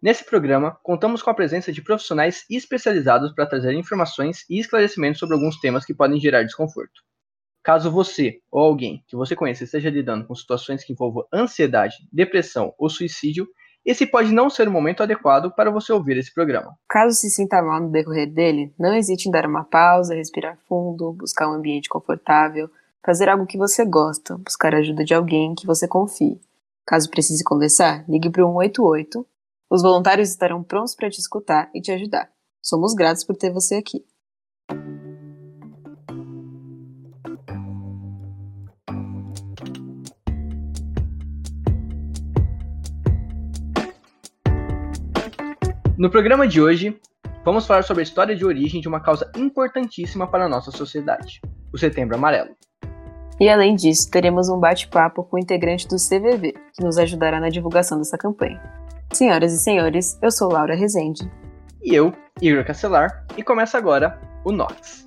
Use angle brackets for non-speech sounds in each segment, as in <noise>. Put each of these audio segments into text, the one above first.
Nesse programa, contamos com a presença de profissionais especializados para trazer informações e esclarecimentos sobre alguns temas que podem gerar desconforto. Caso você ou alguém que você conheça esteja lidando com situações que envolvam ansiedade, depressão ou suicídio, esse pode não ser o momento adequado para você ouvir esse programa. Caso se sinta mal no decorrer dele, não hesite em dar uma pausa, respirar fundo, buscar um ambiente confortável, fazer algo que você gosta, buscar a ajuda de alguém que você confie. Caso precise conversar, ligue para o 188 os voluntários estarão prontos para te escutar e te ajudar. Somos gratos por ter você aqui. No programa de hoje, vamos falar sobre a história de origem de uma causa importantíssima para a nossa sociedade, o Setembro Amarelo. E além disso, teremos um bate-papo com o integrante do CVV, que nos ajudará na divulgação dessa campanha. Senhoras e senhores, eu sou Laura Rezende. E eu, Igor Castelar, e começa agora o Nox.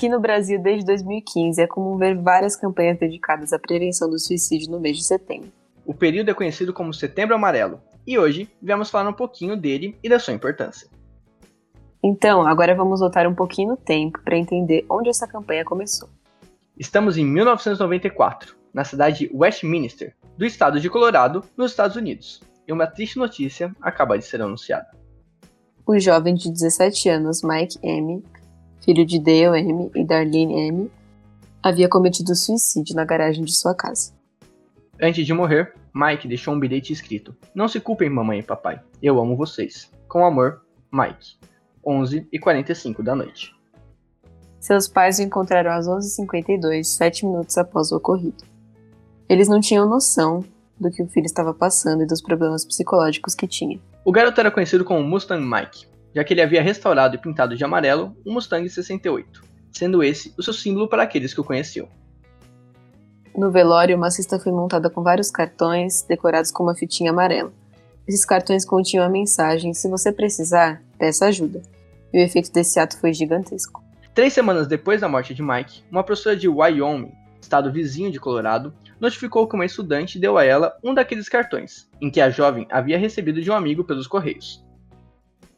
Aqui no Brasil, desde 2015, é comum ver várias campanhas dedicadas à prevenção do suicídio no mês de setembro. O período é conhecido como Setembro Amarelo, e hoje viemos falar um pouquinho dele e da sua importância. Então, agora vamos voltar um pouquinho no tempo para entender onde essa campanha começou. Estamos em 1994, na cidade de Westminster, do estado de Colorado, nos Estados Unidos, e uma triste notícia acaba de ser anunciada. O jovem de 17 anos, Mike M., filho de Dale M. e Darlene M., havia cometido suicídio na garagem de sua casa. Antes de morrer, Mike deixou um bilhete escrito: Não se culpem, mamãe e papai. Eu amo vocês. Com amor, Mike. 11 e 45 da noite. Seus pais o encontraram às 11h52, sete minutos após o ocorrido. Eles não tinham noção do que o filho estava passando e dos problemas psicológicos que tinha. O garoto era conhecido como Mustang Mike, já que ele havia restaurado e pintado de amarelo um Mustang 68, sendo esse o seu símbolo para aqueles que o conheciam. No velório, uma cesta foi montada com vários cartões decorados com uma fitinha amarela. Esses cartões continham a mensagem: se você precisar, peça ajuda. E o efeito desse ato foi gigantesco. Três semanas depois da morte de Mike, uma professora de Wyoming, estado vizinho de Colorado, notificou que uma estudante deu a ela um daqueles cartões, em que a jovem havia recebido de um amigo pelos correios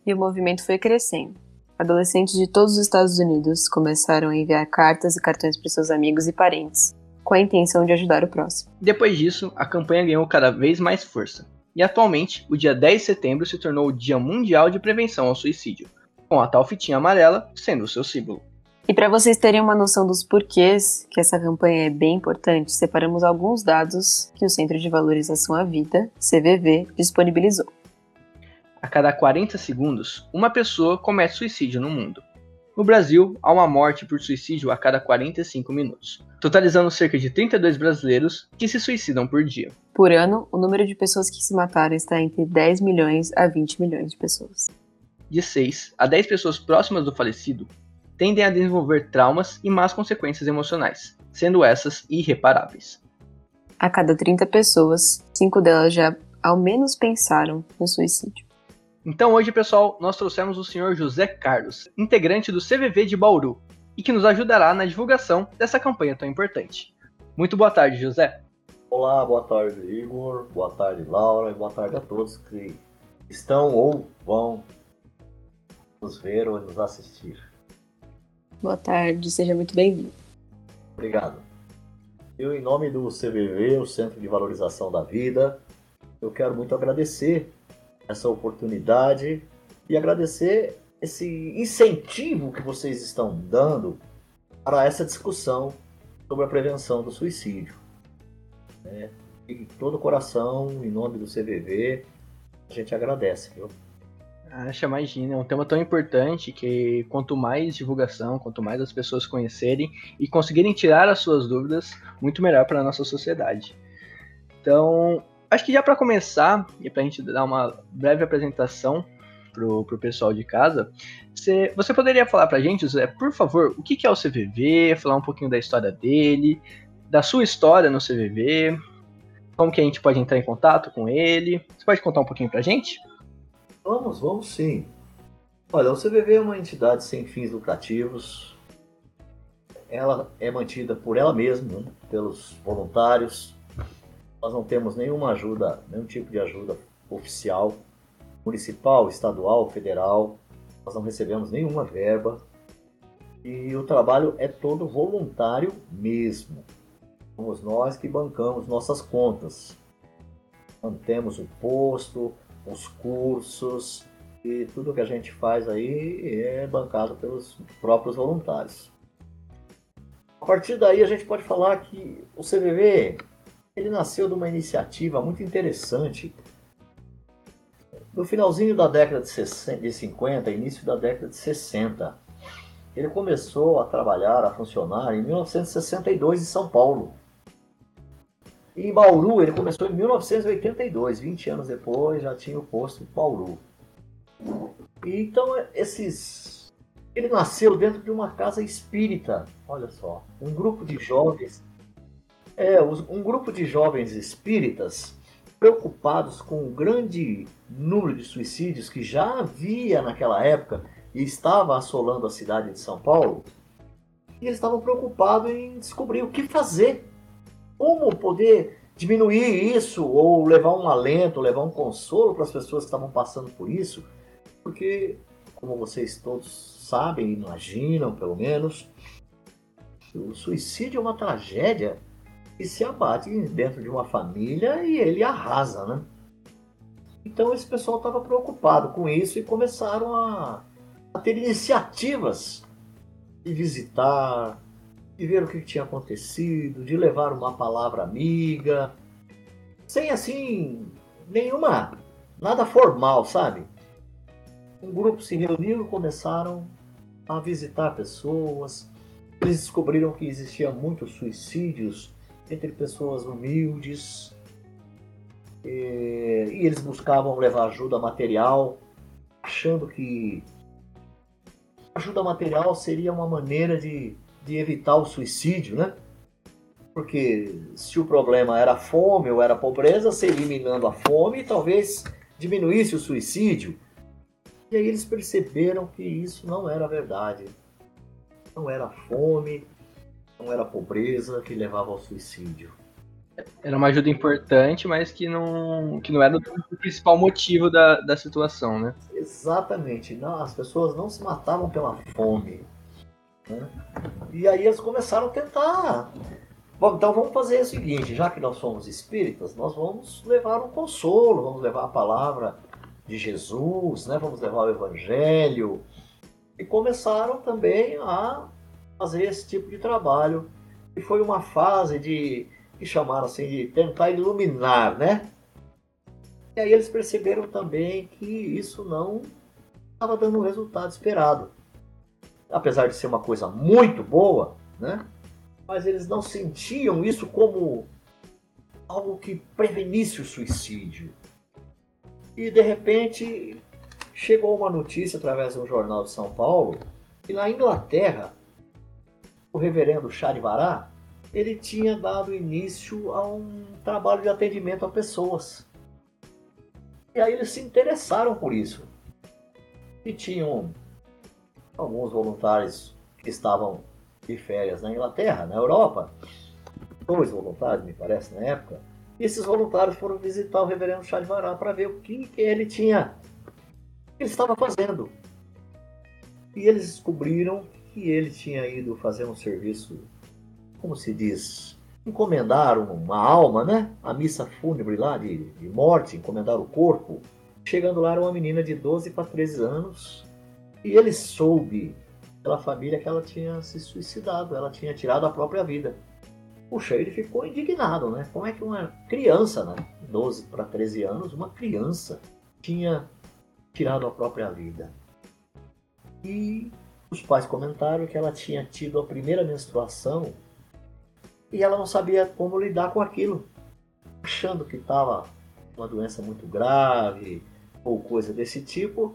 e o movimento foi crescendo. Adolescentes de todos os Estados Unidos começaram a enviar cartas e cartões para seus amigos e parentes, com a intenção de ajudar o próximo. Depois disso, a campanha ganhou cada vez mais força, e atualmente, o dia 10 de setembro se tornou o Dia Mundial de Prevenção ao Suicídio, com a tal fitinha amarela sendo o seu símbolo. E para vocês terem uma noção dos porquês que essa campanha é bem importante, separamos alguns dados que o Centro de Valorização à Vida, CVV, disponibilizou. A cada 40 segundos, uma pessoa comete suicídio no mundo. No Brasil, há uma morte por suicídio a cada 45 minutos, totalizando cerca de 32 brasileiros que se suicidam por dia. Por ano, o número de pessoas que se mataram está entre 10 milhões a 20 milhões de pessoas. De 6 a 10 pessoas próximas do falecido tendem a desenvolver traumas e más consequências emocionais, sendo essas irreparáveis. A cada 30 pessoas, 5 delas já ao menos pensaram no suicídio. Então hoje, pessoal, nós trouxemos o senhor José Carlos, integrante do CVV de Bauru, e que nos ajudará na divulgação dessa campanha tão importante. Muito boa tarde, José. Olá, boa tarde, Igor. Boa tarde, Laura. E boa tarde a todos que estão ou vão nos ver ou nos assistir. Boa tarde, seja muito bem-vindo. Obrigado. Eu, em nome do CVV, o Centro de Valorização da Vida, eu quero muito agradecer essa oportunidade e agradecer esse incentivo que vocês estão dando para essa discussão sobre a prevenção do suicídio. Né? E todo o coração, em nome do CVV, a gente agradece. Viu? Acha, imagina, é um tema tão importante que quanto mais divulgação, quanto mais as pessoas conhecerem e conseguirem tirar as suas dúvidas, muito melhor para a nossa sociedade. Então, acho que já para começar, e para a gente dar uma breve apresentação para o pessoal de casa, você, você poderia falar para a gente, Zé, por favor, o que, que é o CVV, falar um pouquinho da história dele, da sua história no CVV, como que a gente pode entrar em contato com ele. Você pode contar um pouquinho para a gente? Vamos, vamos sim. Olha, o CVV é uma entidade sem fins lucrativos. Ela é mantida por ela mesma, né? pelos voluntários. Nós não temos nenhuma ajuda, nenhum tipo de ajuda oficial, municipal, estadual, federal. Nós não recebemos nenhuma verba. E o trabalho é todo voluntário mesmo. Somos nós que bancamos nossas contas. Mantemos o posto, os cursos e tudo que a gente faz aí é bancado pelos próprios voluntários. A partir daí a gente pode falar que o CVV ele nasceu de uma iniciativa muito interessante no finalzinho da década de, 60, de 50, início da década de 60. Ele começou a trabalhar, a funcionar em 1962 em São Paulo. E em Bauru ele começou em 1982, 20 anos depois já tinha o posto em Bauru. E, então esses ele nasceu dentro de uma casa espírita, olha só, um grupo de jovens, é, um grupo de jovens espíritas preocupados com o grande número de suicídios que já havia naquela época e estava assolando a cidade de São Paulo. E eles estavam preocupados em descobrir o que fazer como poder diminuir isso ou levar um alento, levar um consolo para as pessoas que estavam passando por isso, porque, como vocês todos sabem, imaginam pelo menos, o suicídio é uma tragédia que se abate dentro de uma família e ele arrasa, né? Então esse pessoal estava preocupado com isso e começaram a, a ter iniciativas de visitar, de ver o que tinha acontecido, de levar uma palavra amiga, sem assim nenhuma nada formal, sabe? Um grupo se reuniu e começaram a visitar pessoas. Eles descobriram que existiam muitos suicídios entre pessoas humildes. E, e eles buscavam levar ajuda material, achando que ajuda material seria uma maneira de de evitar o suicídio, né? Porque se o problema era fome ou era pobreza, se eliminando a fome, talvez diminuísse o suicídio. E aí eles perceberam que isso não era verdade. Não era fome, não era pobreza que levava ao suicídio. Era uma ajuda importante, mas que não, que não era o principal motivo da, da situação, né? Exatamente. Não, as pessoas não se matavam pela fome. Né? E aí eles começaram a tentar. Bom, então vamos fazer o seguinte: já que nós somos espíritas, nós vamos levar um consolo, vamos levar a palavra de Jesus, né? vamos levar o Evangelho. E começaram também a fazer esse tipo de trabalho. E foi uma fase de que chamaram assim de tentar iluminar, né? E aí eles perceberam também que isso não estava dando o resultado esperado apesar de ser uma coisa muito boa, né? Mas eles não sentiam isso como algo que prevenisse o suicídio. E de repente chegou uma notícia através do jornal de São Paulo que na Inglaterra o reverendo Charivará ele tinha dado início a um trabalho de atendimento a pessoas. E aí eles se interessaram por isso. E tinham alguns voluntários que estavam de férias na Inglaterra, na Europa, dois voluntários, me parece, na época, e esses voluntários foram visitar o reverendo Vará para ver o que, que ele tinha, que ele estava fazendo. E eles descobriram que ele tinha ido fazer um serviço, como se diz, encomendar uma alma, né? A missa fúnebre lá de, de morte, encomendar o corpo. Chegando lá era uma menina de 12 para 13 anos, e ele soube pela família que ela tinha se suicidado, ela tinha tirado a própria vida. Puxa, ele ficou indignado, né? Como é que uma criança, né? 12 para 13 anos, uma criança, tinha tirado a própria vida. E os pais comentaram que ela tinha tido a primeira menstruação e ela não sabia como lidar com aquilo, achando que estava uma doença muito grave ou coisa desse tipo,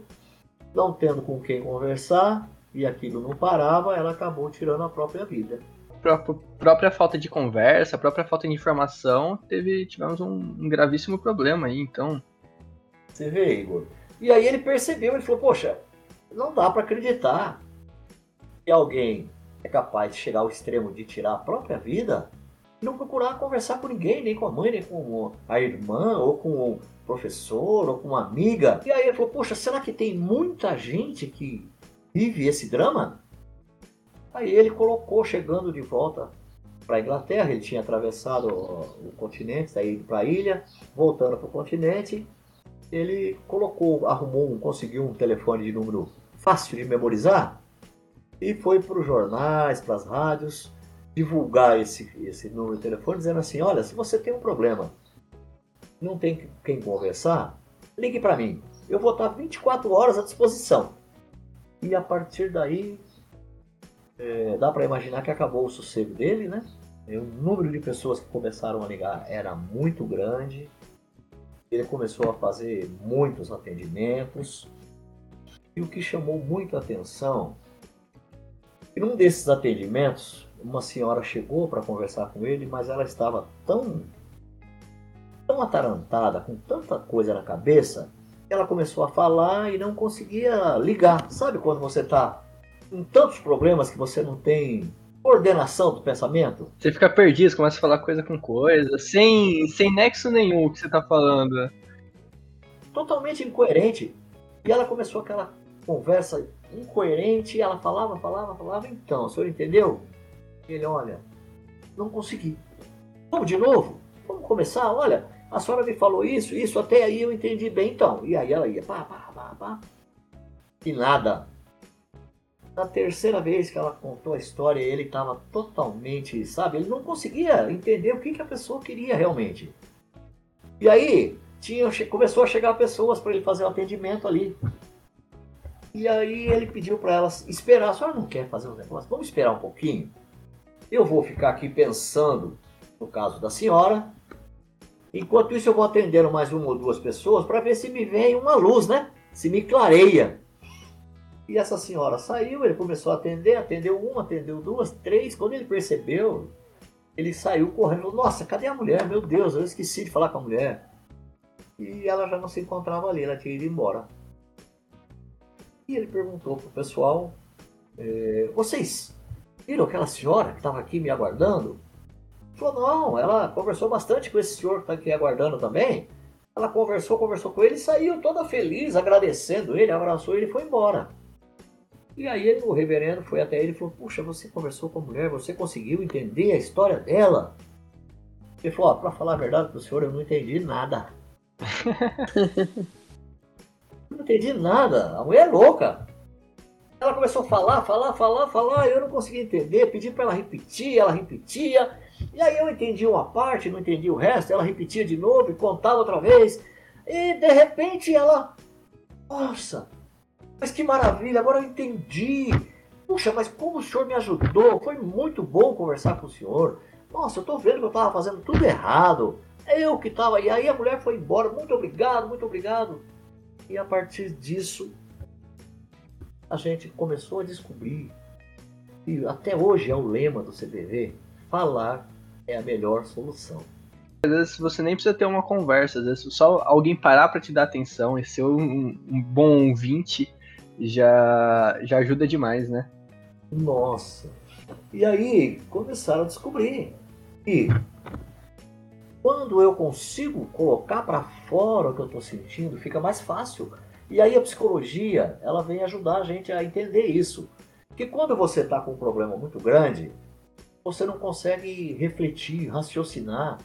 não tendo com quem conversar e aquilo não parava, ela acabou tirando a própria vida. Própria, própria falta de conversa, própria falta de informação, teve, tivemos um, um gravíssimo problema aí, então. Você vê, Igor. E aí ele percebeu, ele falou, poxa, não dá para acreditar que alguém é capaz de chegar ao extremo de tirar a própria vida e não procurar conversar com ninguém, nem com a mãe, nem com a irmã, ou com o professor, ou com uma amiga. E aí ele falou, poxa, será que tem muita gente que vive esse drama? Aí ele colocou, chegando de volta para a Inglaterra, ele tinha atravessado o continente, saído para a ilha, voltando para o continente, ele colocou, arrumou, conseguiu um telefone de número fácil de memorizar e foi para os jornais, para as rádios, divulgar esse, esse número de telefone dizendo assim, olha, se você tem um problema, não tem quem conversar, ligue para mim. Eu vou estar 24 horas à disposição. E a partir daí, é, dá para imaginar que acabou o sossego dele, né? E o número de pessoas que começaram a ligar era muito grande. Ele começou a fazer muitos atendimentos. E o que chamou muito atenção, em um desses atendimentos, uma senhora chegou para conversar com ele, mas ela estava tão tão atarantada, com tanta coisa na cabeça, ela começou a falar e não conseguia ligar. Sabe quando você está com tantos problemas que você não tem coordenação do pensamento? Você fica perdido, começa a falar coisa com coisa, sem, sem nexo nenhum o que você está falando. Totalmente incoerente. E ela começou aquela conversa incoerente, ela falava, falava, falava, então, o senhor entendeu? Ele, olha, não consegui. Vamos de novo? Vamos começar? Olha, a senhora me falou isso, isso, até aí eu entendi bem então. E aí ela ia, pá, pá, pá, pá. E nada. Na terceira vez que ela contou a história, ele estava totalmente, sabe, ele não conseguia entender o que, que a pessoa queria realmente. E aí, tinha, começou a chegar pessoas para ele fazer o atendimento ali. E aí ele pediu para elas esperar. A senhora não quer fazer um negócio? Vamos esperar um pouquinho. Eu vou ficar aqui pensando no caso da senhora. Enquanto isso, eu vou atendendo mais uma ou duas pessoas para ver se me vem uma luz, né? Se me clareia. E essa senhora saiu, ele começou a atender, atendeu uma, atendeu duas, três. Quando ele percebeu, ele saiu correndo. Nossa, cadê a mulher? Meu Deus, eu esqueci de falar com a mulher. E ela já não se encontrava ali, ela tinha ido embora. E ele perguntou pro pessoal: é, Vocês viram aquela senhora que estava aqui me aguardando? Falou, não, ela conversou bastante com esse senhor que está aqui aguardando também. Ela conversou, conversou com ele e saiu toda feliz, agradecendo ele, abraçou ele e foi embora. E aí o reverendo foi até ele e falou, puxa, você conversou com a mulher, você conseguiu entender a história dela? Ele falou, para falar a verdade o senhor, eu não entendi nada. <laughs> não entendi nada, a mulher é louca. Ela começou a falar, falar, falar, falar, eu não conseguia entender, pedi para ela repetir, ela repetia, e aí eu entendi uma parte, não entendi o resto, ela repetia de novo e contava outra vez, e de repente ela, nossa, mas que maravilha, agora eu entendi. Puxa, mas como o senhor me ajudou, foi muito bom conversar com o senhor. Nossa, eu tô vendo que eu tava fazendo tudo errado. Eu que tava, e aí a mulher foi embora, muito obrigado, muito obrigado. E a partir disso, a gente começou a descobrir, e até hoje é o lema do CPV, falar é a melhor solução. Às vezes você nem precisa ter uma conversa, às vezes só alguém parar para te dar atenção e ser um, um, bom ouvinte já, já ajuda demais, né? Nossa! E aí começaram a descobrir que quando eu consigo colocar para fora o que eu estou sentindo, fica mais fácil. E aí a psicologia, ela vem ajudar a gente a entender isso. Que quando você está com um problema muito grande, você não consegue refletir, raciocinar.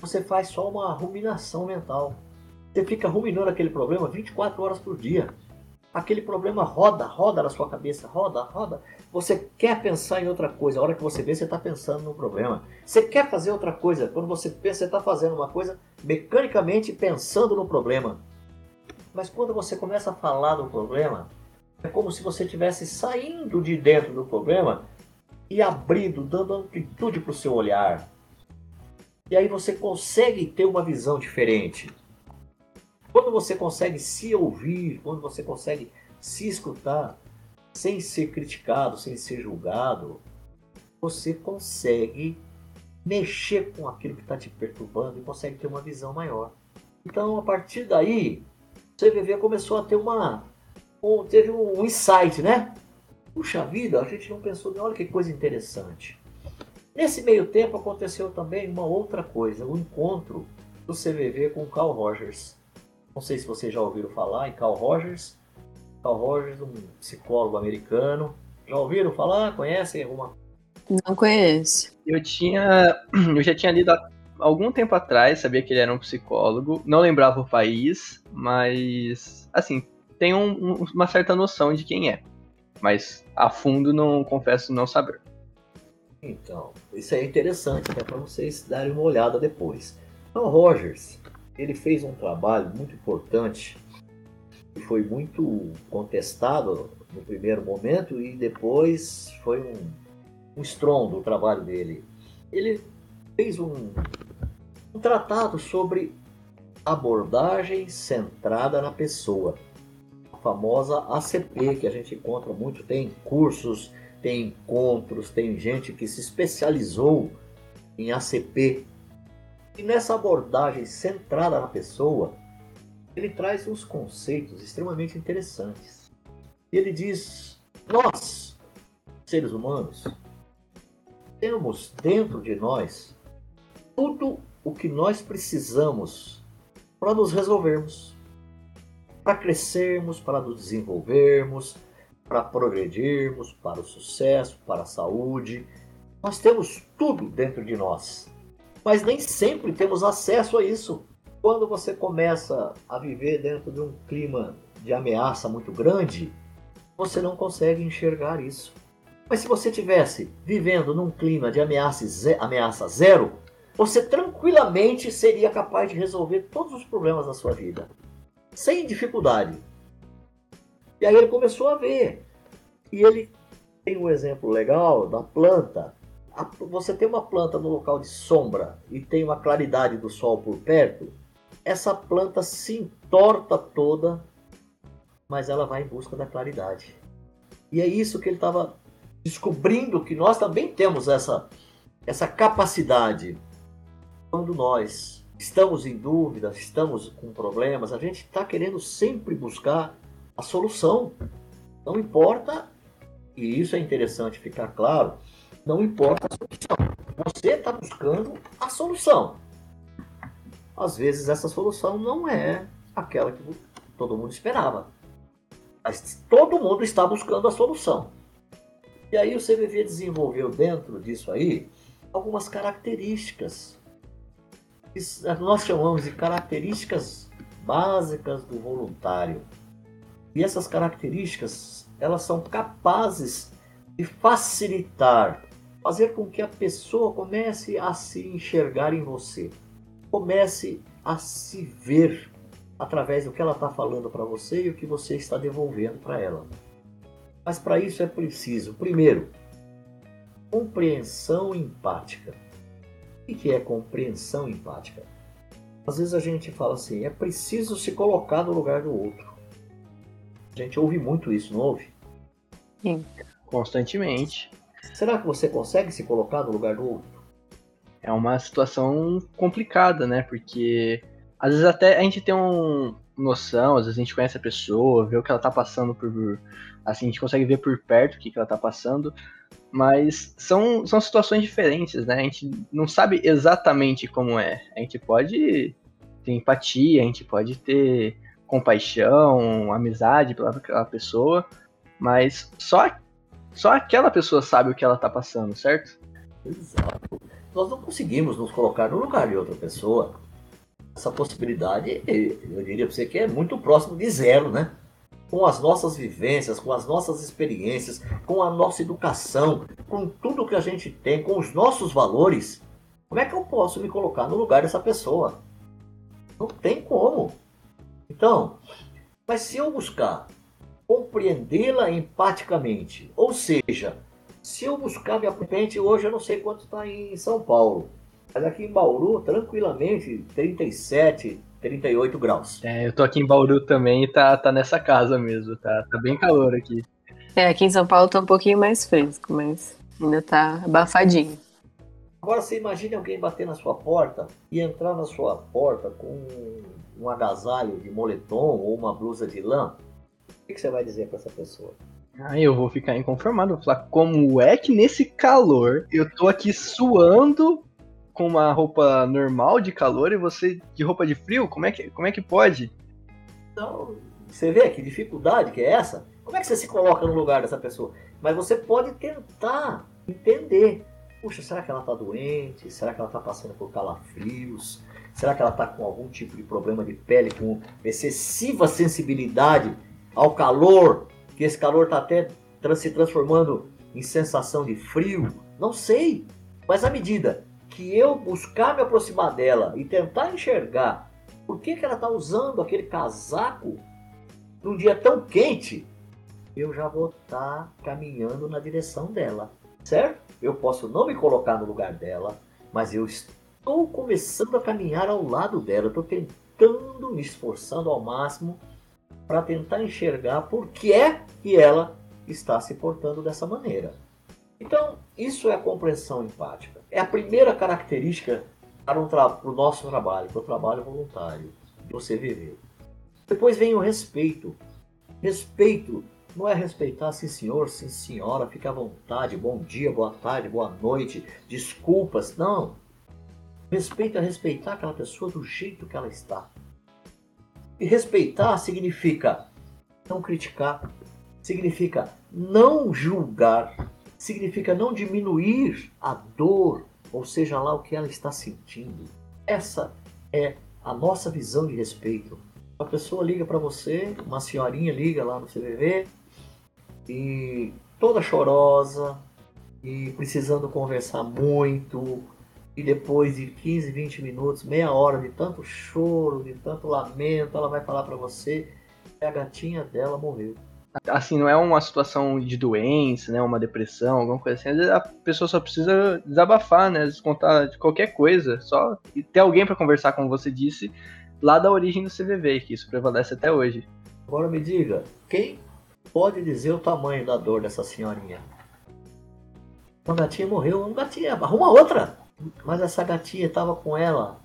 Você faz só uma ruminação mental. Você fica ruminando aquele problema 24 horas por dia. Aquele problema roda, roda na sua cabeça, roda, roda. Você quer pensar em outra coisa. A hora que você vê, você está pensando no problema. Você quer fazer outra coisa. Quando você pensa, você está fazendo uma coisa mecanicamente pensando no problema. Mas quando você começa a falar do problema, é como se você estivesse saindo de dentro do problema e abrindo, dando amplitude para o seu olhar. E aí você consegue ter uma visão diferente. Quando você consegue se ouvir, quando você consegue se escutar, sem ser criticado, sem ser julgado, você consegue mexer com aquilo que está te perturbando e consegue ter uma visão maior. Então, a partir daí, o CVV começou a ter uma. Um, teve um insight, né? Puxa vida, a gente não pensou, olha que coisa interessante. Nesse meio tempo aconteceu também uma outra coisa, o encontro do CVV com o Carl Rogers. Não sei se vocês já ouviram falar em Carl Rogers. Carl Rogers, um psicólogo americano. Já ouviram falar? Conhecem alguma não conheço. Eu tinha. <clears throat> Eu já tinha lido há algum tempo atrás, sabia que ele era um psicólogo. Não lembrava o país, mas. Assim, tenho um, uma certa noção de quem é. Mas a fundo não confesso não saber. Então, isso é interessante, até para vocês darem uma olhada depois. Então, Rogers, ele fez um trabalho muito importante foi muito contestado no primeiro momento e depois foi um um estrondo o trabalho dele. Ele fez um, um tratado sobre abordagem centrada na pessoa, a famosa ACP, que a gente encontra muito, tem cursos, tem encontros, tem gente que se especializou em ACP. E nessa abordagem centrada na pessoa, ele traz uns conceitos extremamente interessantes. Ele diz: nós, seres humanos, temos dentro de nós tudo o que nós precisamos para nos resolvermos, para crescermos, para nos desenvolvermos, para progredirmos, para o sucesso, para a saúde. Nós temos tudo dentro de nós, mas nem sempre temos acesso a isso. Quando você começa a viver dentro de um clima de ameaça muito grande, você não consegue enxergar isso. Mas se você tivesse vivendo num clima de ameaça, ameaça zero, você tranquilamente seria capaz de resolver todos os problemas da sua vida, sem dificuldade. E aí ele começou a ver. E ele tem um exemplo legal da planta. Você tem uma planta no local de sombra e tem uma claridade do sol por perto, essa planta se entorta toda, mas ela vai em busca da claridade. E é isso que ele estava descobrindo que nós também temos essa, essa capacidade. Quando nós estamos em dúvida, estamos com problemas, a gente está querendo sempre buscar a solução. Não importa, e isso é interessante ficar claro, não importa a solução. Você está buscando a solução. Às vezes essa solução não é aquela que todo mundo esperava. Mas todo mundo está buscando a solução. E aí o CVV desenvolveu dentro disso aí algumas características. Que nós chamamos de características básicas do voluntário. E essas características, elas são capazes de facilitar, fazer com que a pessoa comece a se enxergar em você, comece a se ver através do que ela está falando para você e o que você está devolvendo para ela. Mas para isso é preciso, primeiro, compreensão empática. O que é compreensão empática? Às vezes a gente fala assim, é preciso se colocar no lugar do outro. A gente ouve muito isso, não ouve? Sim, constantemente. Será que você consegue se colocar no lugar do outro? É uma situação complicada, né? Porque às vezes até a gente tem um noção, às vezes a gente conhece a pessoa, vê o que ela tá passando por Assim, a gente consegue ver por perto o que, que ela tá passando, mas são, são situações diferentes, né? A gente não sabe exatamente como é. A gente pode ter empatia, a gente pode ter compaixão, amizade pela pessoa, mas só, só aquela pessoa sabe o que ela tá passando, certo? Exato. Nós não conseguimos nos colocar no lugar de outra pessoa. Essa possibilidade, eu diria para você que é muito próximo de zero, né? com as nossas vivências, com as nossas experiências, com a nossa educação, com tudo que a gente tem, com os nossos valores, como é que eu posso me colocar no lugar dessa pessoa? Não tem como. Então, Mas se eu buscar compreendê-la empaticamente, ou seja, se eu buscar minha patente, hoje eu não sei quanto está em São Paulo, mas aqui em Bauru, tranquilamente, 37, 38 graus. É, eu tô aqui em Bauru também e tá, tá nessa casa mesmo, tá, tá bem calor aqui. É, aqui em São Paulo tá um pouquinho mais fresco, mas ainda tá abafadinho. Agora você imagine alguém bater na sua porta e entrar na sua porta com um agasalho de moletom ou uma blusa de lã. O que você vai dizer para essa pessoa? Aí eu vou ficar inconformado, vou falar como é que nesse calor eu tô aqui suando com uma roupa normal de calor e você de roupa de frio? Como é que, como é que pode? Então, você vê que dificuldade que é essa? Como é que você se coloca no lugar dessa pessoa? Mas você pode tentar entender. Puxa, será que ela está doente? Será que ela está passando por calafrios? Será que ela está com algum tipo de problema de pele, com excessiva sensibilidade ao calor? Que esse calor está até se transformando em sensação de frio? Não sei. Mas à medida que eu buscar me aproximar dela e tentar enxergar por que, que ela está usando aquele casaco num dia tão quente, eu já vou estar tá caminhando na direção dela, certo? Eu posso não me colocar no lugar dela, mas eu estou começando a caminhar ao lado dela. Estou tentando, me esforçando ao máximo para tentar enxergar por que é que ela está se portando dessa maneira. Então, isso é a compreensão empática. É a primeira característica para, um para o nosso trabalho, para o trabalho voluntário, de você viver. Depois vem o respeito. Respeito não é respeitar sim senhor, sim senhora, fica à vontade, bom dia, boa tarde, boa noite, desculpas. Não. Respeito é respeitar aquela pessoa do jeito que ela está. Respeitar significa não criticar, significa não julgar, significa não diminuir a dor, ou seja lá o que ela está sentindo. Essa é a nossa visão de respeito. Uma pessoa liga para você, uma senhorinha liga lá no CVV e toda chorosa e precisando conversar muito. E depois de 15, 20 minutos, meia hora de tanto choro, de tanto lamento, ela vai falar para você que a gatinha dela morreu assim, não é uma situação de doença, né, uma depressão, alguma coisa assim. Às vezes a pessoa só precisa desabafar, né, descontar de qualquer coisa, só ter alguém para conversar, como você disse, lá da origem do CVV, que isso prevalece até hoje. Agora me diga, quem pode dizer o tamanho da dor dessa senhorinha? Uma gatinha morreu, uma gatinha, arruma outra. Mas essa gatinha estava com ela,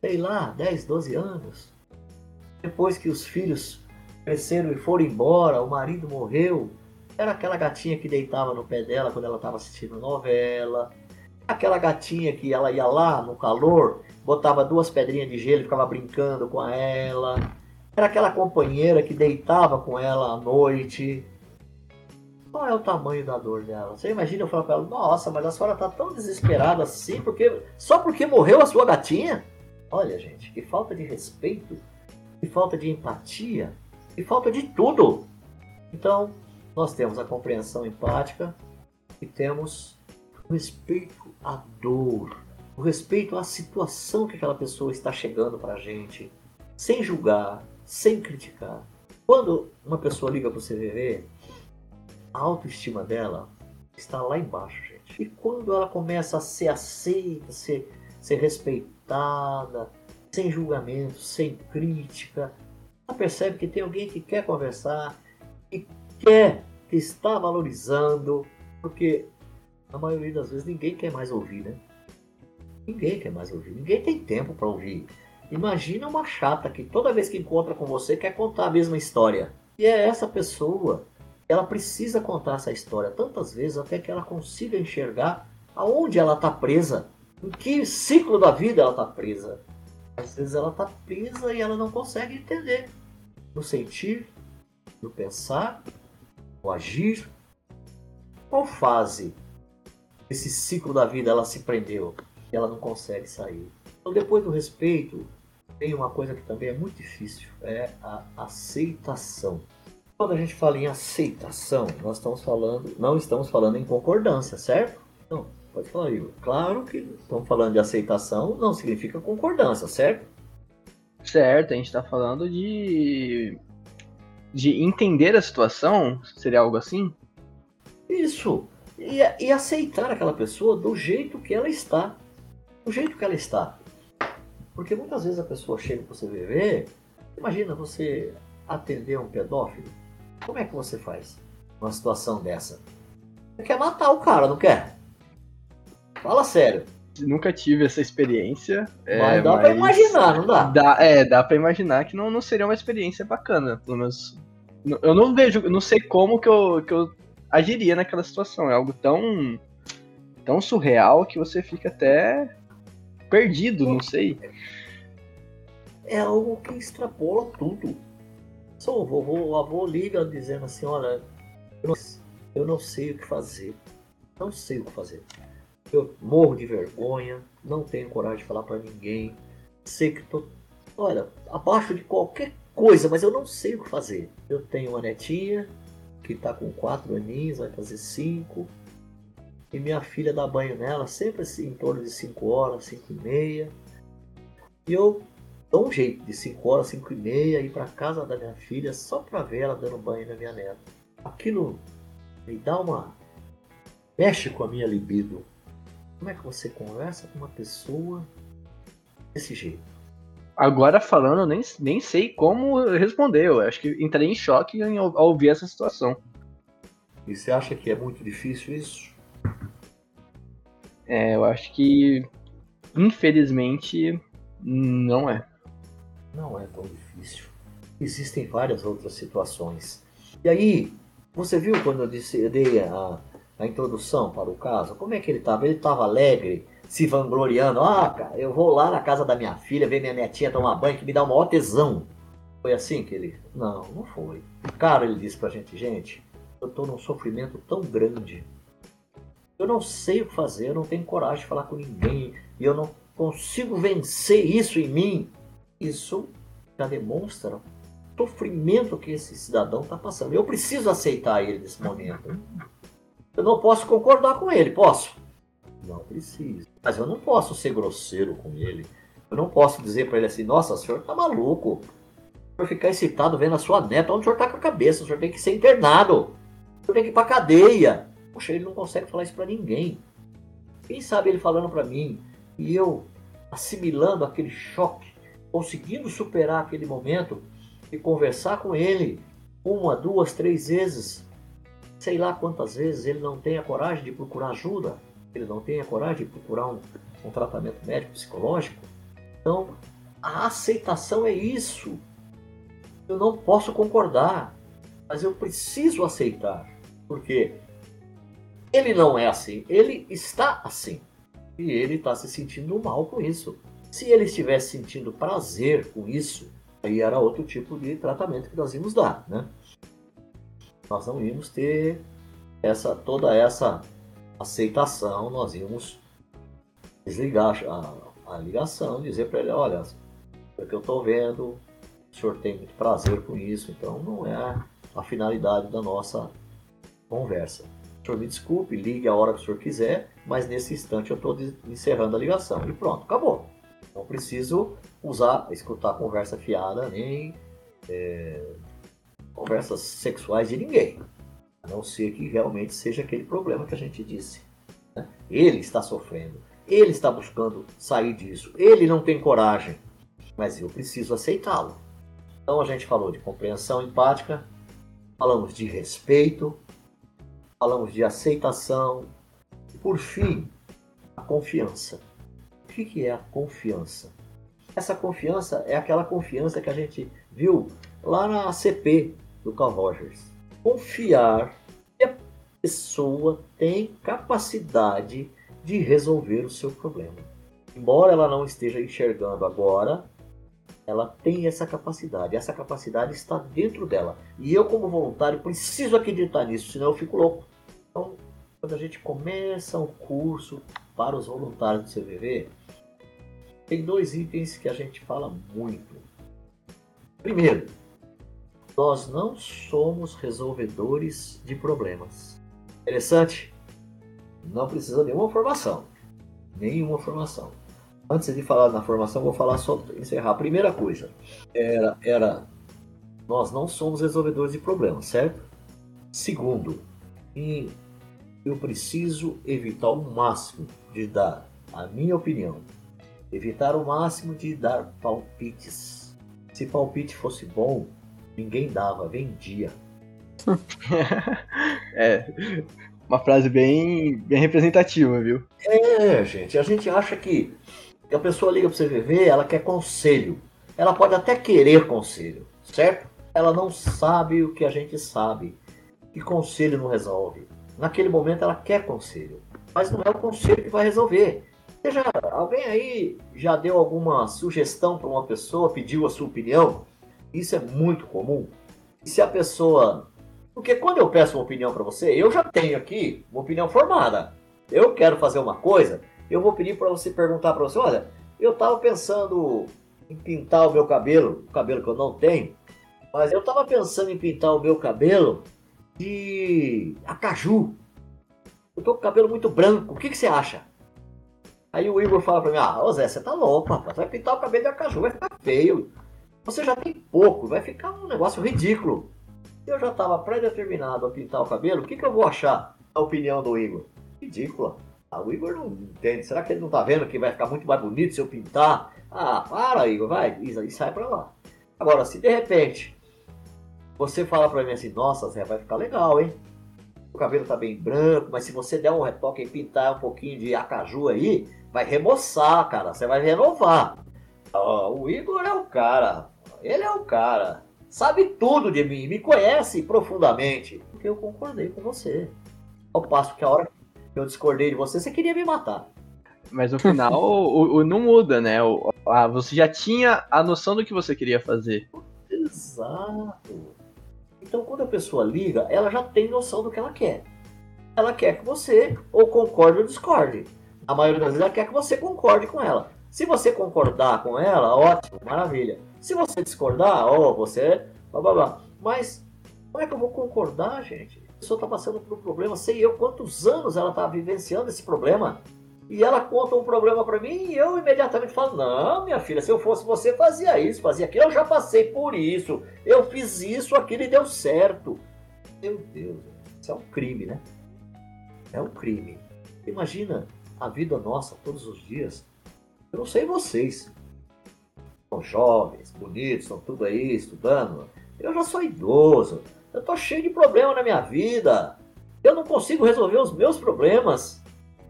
sei lá, 10, 12 anos. Depois que os filhos cresceram e foram embora, o marido morreu. Era aquela gatinha que deitava no pé dela quando ela estava assistindo novela. Aquela gatinha que ela ia lá no calor, botava duas pedrinhas de gelo e ficava brincando com ela. Era aquela companheira que deitava com ela à noite. Qual é o tamanho da dor dela? Você imagina eu falar para ela, nossa, mas a senhora tá tão desesperada assim, porque só porque morreu a sua gatinha? Olha, gente, que falta de respeito, que falta de empatia e falta de tudo. Então, nós temos a compreensão empática e temos o respeito à dor, o respeito à situação que aquela pessoa está chegando para a gente, sem julgar, sem criticar. Quando uma pessoa liga para o CVV, a autoestima dela está lá embaixo, gente. E quando ela começa a ser aceita, ser, ser respeitada, sem julgamento, sem crítica, ela percebe que tem alguém que quer conversar, que quer, que está valorizando, porque a maioria das vezes ninguém quer mais ouvir, né? Ninguém quer mais ouvir, ninguém tem tempo para ouvir. Imagina uma chata que toda vez que encontra com você quer contar a mesma história. E é essa pessoa, ela precisa contar essa história tantas vezes até que ela consiga enxergar aonde ela está presa, em que ciclo da vida ela está presa. Às vezes ela está presa e ela não consegue entender. No sentir, no pensar, no agir. Qual fase desse ciclo da vida ela se prendeu e ela não consegue sair? Então, depois do respeito, tem uma coisa que também é muito difícil, é a aceitação. Quando a gente fala em aceitação, nós estamos falando, não estamos falando em concordância, certo? Não, pode falar, Igor. Claro que estamos falando de aceitação, não significa concordância, certo? Certo, a gente está falando de de entender a situação? Seria algo assim? Isso. E, e aceitar aquela pessoa do jeito que ela está. Do jeito que ela está. Porque muitas vezes a pessoa chega para você viver. Imagina você atender um pedófilo. Como é que você faz numa situação dessa? Você quer matar o cara, não quer? Fala sério. Nunca tive essa experiência. Mas é, dá mas pra imaginar, não dá? dá? É, dá pra imaginar que não, não seria uma experiência bacana. Pelo menos. Eu não vejo, eu não sei como que eu, que eu agiria naquela situação. É algo tão. tão surreal que você fica até perdido, não sei. É algo que extrapola tudo. Só o vovô, o avô liga dizendo assim, olha, eu não, eu não sei o que fazer. Não sei o que fazer. Eu morro de vergonha, não tenho coragem de falar para ninguém. Sei que tô, olha, abaixo de qualquer coisa, mas eu não sei o que fazer. Eu tenho uma netinha que tá com quatro aninhos, vai fazer cinco. E minha filha dá banho nela sempre assim, em torno de 5 horas, 5 e meia. E eu dou um jeito de 5 horas, 5 e meia, ir para casa da minha filha só para ver ela dando banho na minha neta. Aquilo me dá uma. mexe com a minha libido. Como é que você conversa com uma pessoa desse jeito? Agora falando, eu nem, nem sei como responder. Eu acho que entrei em choque ao ouvir essa situação. E você acha que é muito difícil isso? É, eu acho que, infelizmente, não é. Não é tão difícil. Existem várias outras situações. E aí, você viu quando eu, disse, eu dei a, a introdução para o caso? Como é que ele estava? Ele estava alegre, se vangloriando. Ah, cara, eu vou lá na casa da minha filha ver minha netinha tomar banho, que me dá o maior tesão. Foi assim que ele. Não, não foi. Cara, ele disse pra gente: gente, eu tô num sofrimento tão grande eu não sei o que fazer, eu não tenho coragem de falar com ninguém, e eu não consigo vencer isso em mim. Isso já demonstra o sofrimento que esse cidadão está passando. Eu preciso aceitar ele nesse momento. Eu não posso concordar com ele, posso? Não preciso. Mas eu não posso ser grosseiro com ele. Eu não posso dizer para ele assim: nossa, o senhor está maluco. Senhor ficar excitado vendo a sua neta, onde o senhor está com a cabeça? O senhor tem que ser internado. O senhor tem que ir para cadeia. Poxa, ele não consegue falar isso para ninguém. Quem sabe ele falando para mim e eu assimilando aquele choque, conseguindo superar aquele momento e conversar com ele uma, duas, três vezes, sei lá quantas vezes ele não tem a coragem de procurar ajuda, ele não tem a coragem de procurar um, um tratamento médico psicológico. Então, a aceitação é isso. Eu não posso concordar, mas eu preciso aceitar. Porque ele não é assim, ele está assim. E ele está se sentindo mal com isso. Se ele estivesse sentindo prazer com isso, aí era outro tipo de tratamento que nós íamos dar, né? Nós não íamos ter essa toda essa aceitação, nós íamos desligar a, a ligação, dizer para ele, olha, é que eu estou vendo, o senhor tem muito prazer com isso, então não é a finalidade da nossa conversa. O senhor me desculpe, ligue a hora que o senhor quiser, mas nesse instante eu estou encerrando a ligação. E pronto, acabou. Não preciso usar, escutar conversa fiada, nem é, conversas sexuais de ninguém. A não ser que realmente seja aquele problema que a gente disse. Né? Ele está sofrendo, ele está buscando sair disso, ele não tem coragem, mas eu preciso aceitá-lo. Então a gente falou de compreensão empática, falamos de respeito, falamos de aceitação. E por fim, a confiança. O que é a confiança? Essa confiança é aquela confiança que a gente viu lá na CP do Carl Rogers. Confiar que a pessoa tem capacidade de resolver o seu problema. Embora ela não esteja enxergando agora, ela tem essa capacidade. Essa capacidade está dentro dela. E eu, como voluntário, preciso acreditar nisso, senão eu fico louco. Então, quando a gente começa o curso para os voluntários do CVV, tem dois itens que a gente fala muito. Primeiro, nós não somos resolvedores de problemas. Interessante? Não precisa nenhuma formação. Nenhuma formação. Antes de falar na formação, vou falar só encerrar. A primeira coisa era, era nós não somos resolvedores de problemas, certo? Segundo, eu preciso evitar o máximo de dar a minha opinião, evitar o máximo de dar palpites. Se palpite fosse bom, ninguém dava, vendia. <laughs> é, uma frase bem, bem representativa, viu? É, gente, a gente acha que a pessoa liga para você viver, ela quer conselho. Ela pode até querer conselho, certo? Ela não sabe o que a gente sabe. E conselho não resolve. Naquele momento ela quer conselho, mas não é o conselho que vai resolver. Seja, alguém aí já deu alguma sugestão para uma pessoa, pediu a sua opinião? Isso é muito comum. E se a pessoa. Porque quando eu peço uma opinião para você, eu já tenho aqui uma opinião formada. Eu quero fazer uma coisa, eu vou pedir para você perguntar para você: olha, eu estava pensando em pintar o meu cabelo, o cabelo que eu não tenho, mas eu estava pensando em pintar o meu cabelo de acaju. Eu tô com o cabelo muito branco, o que, que você acha? Aí o Igor fala pra mim, ah, ô Zé, você tá louco, rapaz, vai pintar o cabelo de acaju, vai ficar feio. Você já tem pouco, vai ficar um negócio ridículo. Eu já estava pré-determinado a pintar o cabelo, o que, que eu vou achar a opinião do Igor? Ridícula. Ah, o Igor não entende. Será que ele não tá vendo que vai ficar muito mais bonito se eu pintar? Ah, para, Igor, vai, e sai pra lá. Agora, se de repente você fala pra mim assim, nossa, Zé, vai ficar legal, hein? O cabelo tá bem branco, mas se você der um retoque e pintar um pouquinho de acaju aí, vai remoçar, cara. Você vai renovar. Oh, o Igor é o cara. Ele é o cara. Sabe tudo de mim, me conhece profundamente. Porque eu concordei com você. Ao passo que a hora que eu discordei de você, você queria me matar. Mas no final o, o, não muda, né? O, a, você já tinha a noção do que você queria fazer. Exato. Então, quando a pessoa liga, ela já tem noção do que ela quer. Ela quer que você ou concorde ou discorde. A maioria das vezes ela quer que você concorde com ela. Se você concordar com ela, ótimo, maravilha. Se você discordar, ó, oh, você. Blá, blá, blá. Mas como é que eu vou concordar, gente? A pessoa está passando por um problema, sei eu quantos anos ela está vivenciando esse problema e ela conta um problema para mim e eu imediatamente falo: Não, minha filha, se eu fosse você, fazia isso, fazia aquilo. Eu já passei por isso, eu fiz isso, aquilo e deu certo. Meu Deus, isso é um crime, né? É um crime. Imagina a vida nossa todos os dias. Eu não sei vocês. São jovens, bonitos, estão tudo aí estudando. Eu já sou idoso. Eu tô cheio de problema na minha vida. Eu não consigo resolver os meus problemas.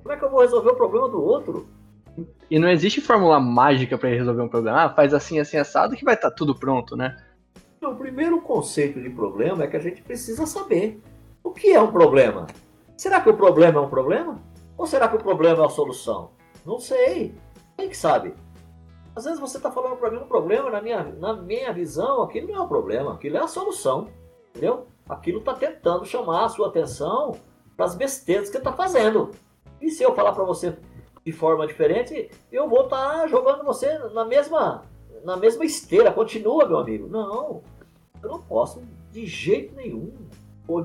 Como é que eu vou resolver o problema do outro? E não existe fórmula mágica para resolver um problema. Ah, faz assim, assim, assado que vai estar tá tudo pronto, né? O primeiro conceito de problema é que a gente precisa saber o que é um problema. Será que o problema é um problema? Ou será que o problema é a solução? Não sei. Quem que sabe? Às vezes você está falando para mim um problema, na minha, na minha visão, aquilo não é um problema, aquilo é a solução. Entendeu? Aquilo está tentando chamar a sua atenção para as besteiras que está fazendo. E se eu falar para você de forma diferente, eu vou estar tá jogando você na mesma, na mesma esteira. Continua, meu amigo. Não, eu não posso de jeito nenhum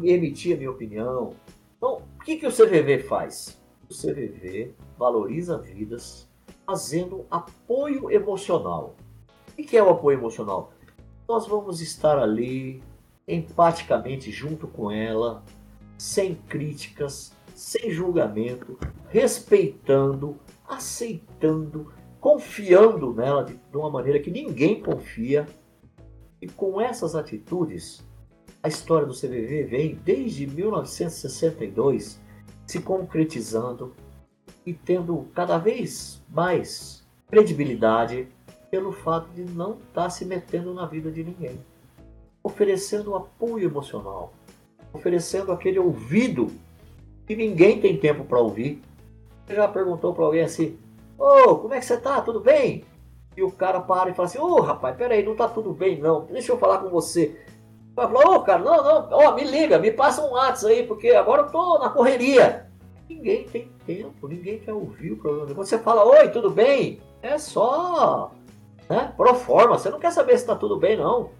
emitir a minha opinião. Então, o que, que o CVV faz? O CVV valoriza vidas fazendo apoio emocional. O que é o apoio emocional? Nós vamos estar ali empaticamente junto com ela, sem críticas, sem julgamento, respeitando, aceitando, confiando nela de, uma maneira que ninguém confia. E com essas atitudes, a história do CVV vem desde 1962 se concretizando e tendo cada vez mais credibilidade pelo fato de não estar tá se metendo na vida de ninguém, oferecendo apoio emocional, oferecendo aquele ouvido que ninguém tem tempo para ouvir. Você já perguntou para alguém assim: Ô, oh, como é que você tá? Tudo bem? E o cara para e fala assim: Ô, oh, rapaz, peraí, não tá tudo bem não. Deixa eu falar com você. Vai falar: Ô, oh, cara, não, não, ó, oh, me liga, me passa um WhatsApp aí, porque agora eu tô na correria. Ninguém tem tempo, ninguém quer ouvir o problema. Quando você fala: Oi, tudo bem? É só, né, pro forma. Você não quer saber se tá tudo bem, não.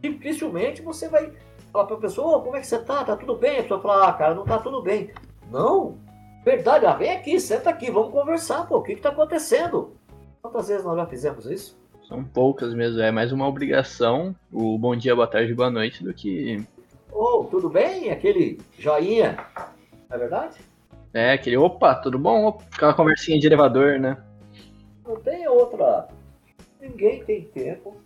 Dificilmente você vai falar para a pessoa: oh, como é que você tá? Tá tudo bem? A pessoa fala: Ah, cara, não tá tudo bem. Não, verdade, ah, vem aqui, senta aqui, vamos conversar, pô, o que está acontecendo? Quantas vezes nós já fizemos isso? São poucas mesmo, é mais uma obrigação, o bom dia, boa tarde, boa noite, do que. Ô, oh, tudo bem? Aquele joinha. Não é verdade? É, aquele opa, tudo bom? Aquela conversinha de elevador, né? Não tem outra. Ninguém tem tempo.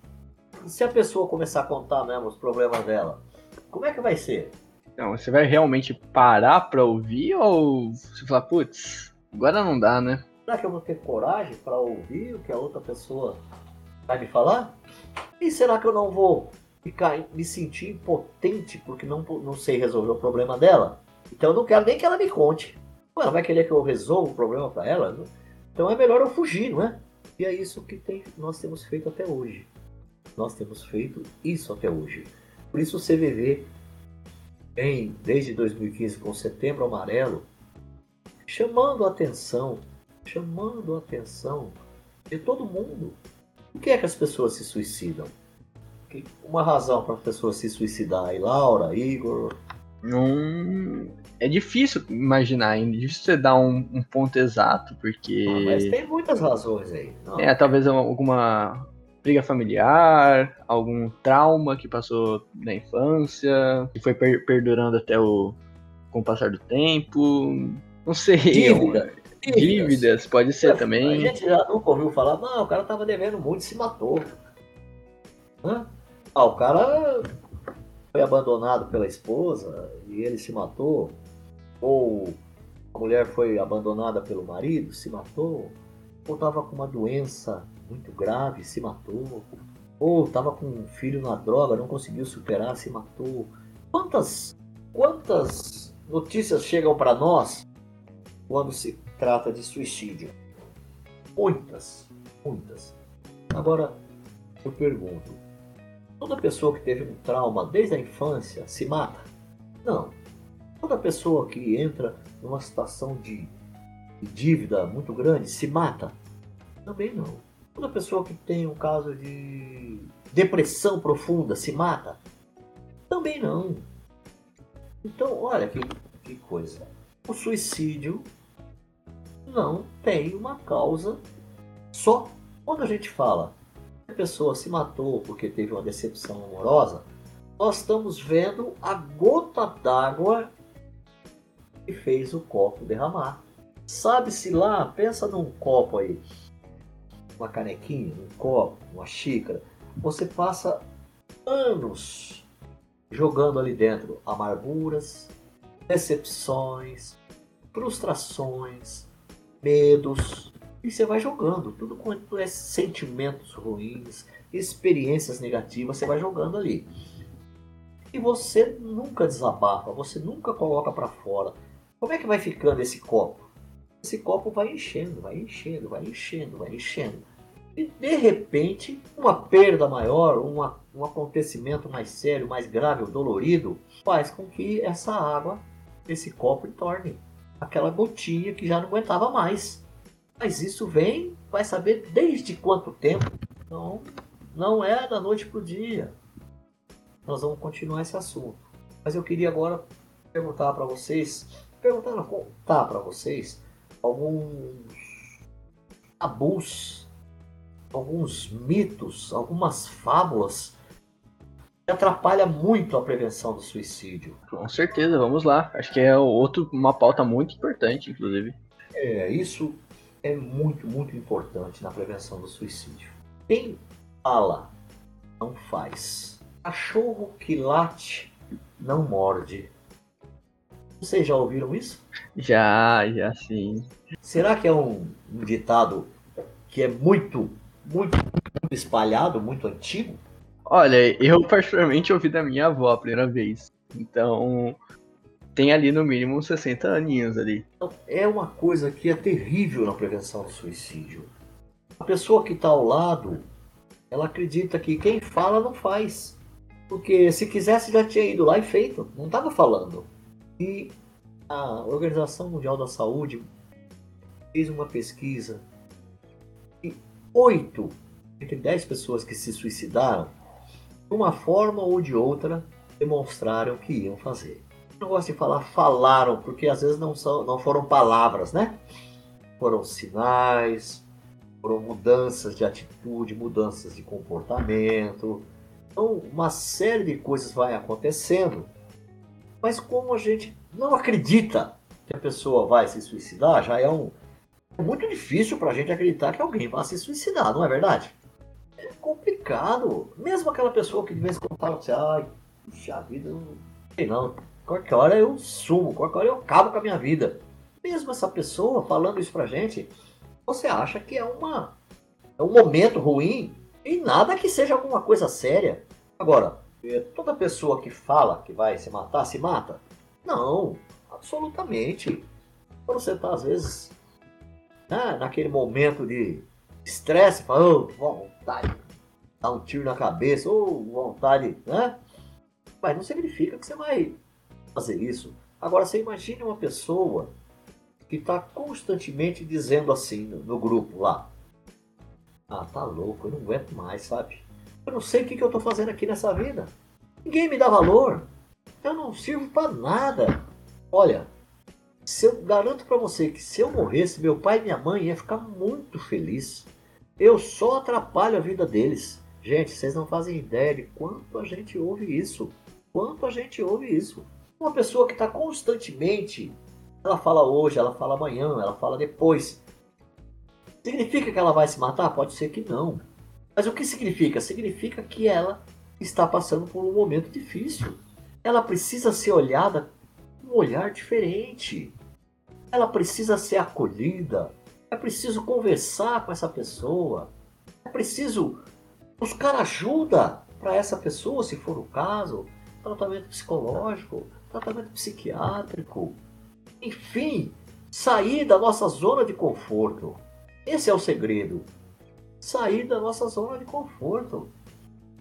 E se a pessoa começar a contar mesmo os problemas dela, como é que vai ser? Então, você vai realmente parar pra ouvir ou você falar, putz, agora não dá, né? Será que eu vou ter coragem para ouvir o que a outra pessoa vai me falar? E será que eu não vou ficar me sentir impotente porque não, não sei resolver o problema dela? Então eu não quero nem que ela me conte. Ela vai querer que eu resolva o problema para ela? Então é melhor eu fugir, não é? E é isso que tem, nós temos feito até hoje. Nós temos feito isso até hoje. Por isso o CVV vem desde 2015 com Setembro Amarelo chamando a atenção, chamando a atenção de todo mundo. Por que é que as pessoas se suicidam? Uma razão para as pessoas se suicidar aí, Laura, Igor? Não. É difícil imaginar ainda, é difícil você dar um, um ponto exato, porque. Ah, mas tem muitas razões aí. Não. É, talvez alguma briga familiar, algum trauma que passou na infância, que foi per perdurando até o com o passar do tempo. Não sei. Dívida. Dívidas, pode ser também. A gente já nunca ouviu falar, não, o cara tava devendo muito e se matou. Hã? Ah, o cara foi abandonado pela esposa e ele se matou. Ou a mulher foi abandonada pelo marido, se matou. Ou tava com uma doença muito grave, se matou. Ou estava com um filho na droga, não conseguiu superar, se matou. Quantas, quantas notícias chegam para nós quando se trata de suicídio? Muitas, muitas. Agora, eu pergunto: toda pessoa que teve um trauma desde a infância se mata? Não. Toda pessoa que entra numa situação de dívida muito grande se mata? Também não. Toda pessoa que tem um caso de depressão profunda se mata? Também não. Então, olha que, que coisa. O suicídio não tem uma causa só. Quando a gente fala que a pessoa se matou porque teve uma decepção amorosa, nós estamos vendo a gota d'água que fez o copo derramar. Sabe-se lá, pensa num copo aí uma canequinha, um copo, uma xícara, você passa anos jogando ali dentro amarguras, decepções, frustrações, medos, e você vai jogando tudo quanto é sentimentos ruins, experiências negativas, você vai jogando ali. E você nunca desabafa, você nunca coloca para fora. Como é que vai ficando esse copo? Esse copo vai enchendo, vai enchendo, vai enchendo, vai enchendo. E de repente, uma perda maior, uma, um acontecimento mais sério, mais grave dolorido, faz com que essa água, esse copo, torne aquela gotinha que já não aguentava mais. Mas isso vem, vai saber desde quanto tempo. Então, não é da noite para o dia. Nós vamos continuar esse assunto. Mas eu queria agora perguntar para vocês, perguntar, contar para vocês alguns tabus alguns mitos, algumas fábulas atrapalha muito a prevenção do suicídio. Com certeza, vamos lá. Acho que é outro, uma pauta muito importante, inclusive. É, isso é muito, muito importante na prevenção do suicídio. Quem fala não faz. Cachorro que late não morde. Vocês já ouviram isso? Já, já sim. Será que é um, um ditado que é muito muito, muito espalhado, muito antigo? Olha, eu <laughs> particularmente ouvi da minha avó a primeira vez. Então, tem ali no mínimo uns 60 aninhos ali. Então, é uma coisa que é terrível na prevenção do suicídio. A pessoa que está ao lado, ela acredita que quem fala não faz. Porque se quisesse já tinha ido lá e feito, não estava falando. E a Organização Mundial da Saúde fez uma pesquisa oito entre dez pessoas que se suicidaram, de uma forma ou de outra, demonstraram que iam fazer. não gosto de falar falaram, porque às vezes não, são, não foram palavras, né? Foram sinais, foram mudanças de atitude, mudanças de comportamento. Então, uma série de coisas vai acontecendo. Mas como a gente não acredita que a pessoa vai se suicidar, já é um é muito difícil para a gente acreditar que alguém vai se suicidar, não é verdade? Complicado. Mesmo aquela pessoa que de vez em quando fala assim, ai, puxa vida, não sei não. Qualquer hora eu sumo, qualquer hora eu acabo com a minha vida. Mesmo essa pessoa falando isso pra gente, você acha que é uma é um momento ruim e nada que seja alguma coisa séria. Agora, é, toda pessoa que fala que vai se matar, se mata? Não, absolutamente. Quando você está, às vezes, né, naquele momento de estresse, fala, oh, vontade, dar um tiro na cabeça, ou vontade, né? Mas não significa que você vai fazer isso. Agora, você imagine uma pessoa que está constantemente dizendo assim no, no, grupo lá. Ah, tá louco, eu não aguento mais, sabe? Eu não sei o que, que eu estou fazendo aqui nessa vida. Ninguém me dá valor. Eu não sirvo para nada. Olha, se eu garanto para você que se eu morresse, meu pai e minha mãe ia ficar muito feliz. Eu só atrapalho a vida deles. Gente, vocês não fazem ideia de quanto a gente ouve isso. Quanto a gente ouve isso. Uma pessoa que está constantemente ela fala hoje, ela fala amanhã, ela fala depois. Significa que ela vai se matar? Pode ser que não. Mas o que significa? Significa que ela está passando por um momento difícil. Ela precisa ser olhada com um olhar diferente. Ela precisa ser acolhida. É preciso conversar com essa pessoa. É preciso buscar ajuda para essa pessoa, se for o caso. Tratamento psicológico, tratamento psiquiátrico. Enfim, sair da nossa zona de conforto. Esse é o segredo. Sair da nossa zona de conforto.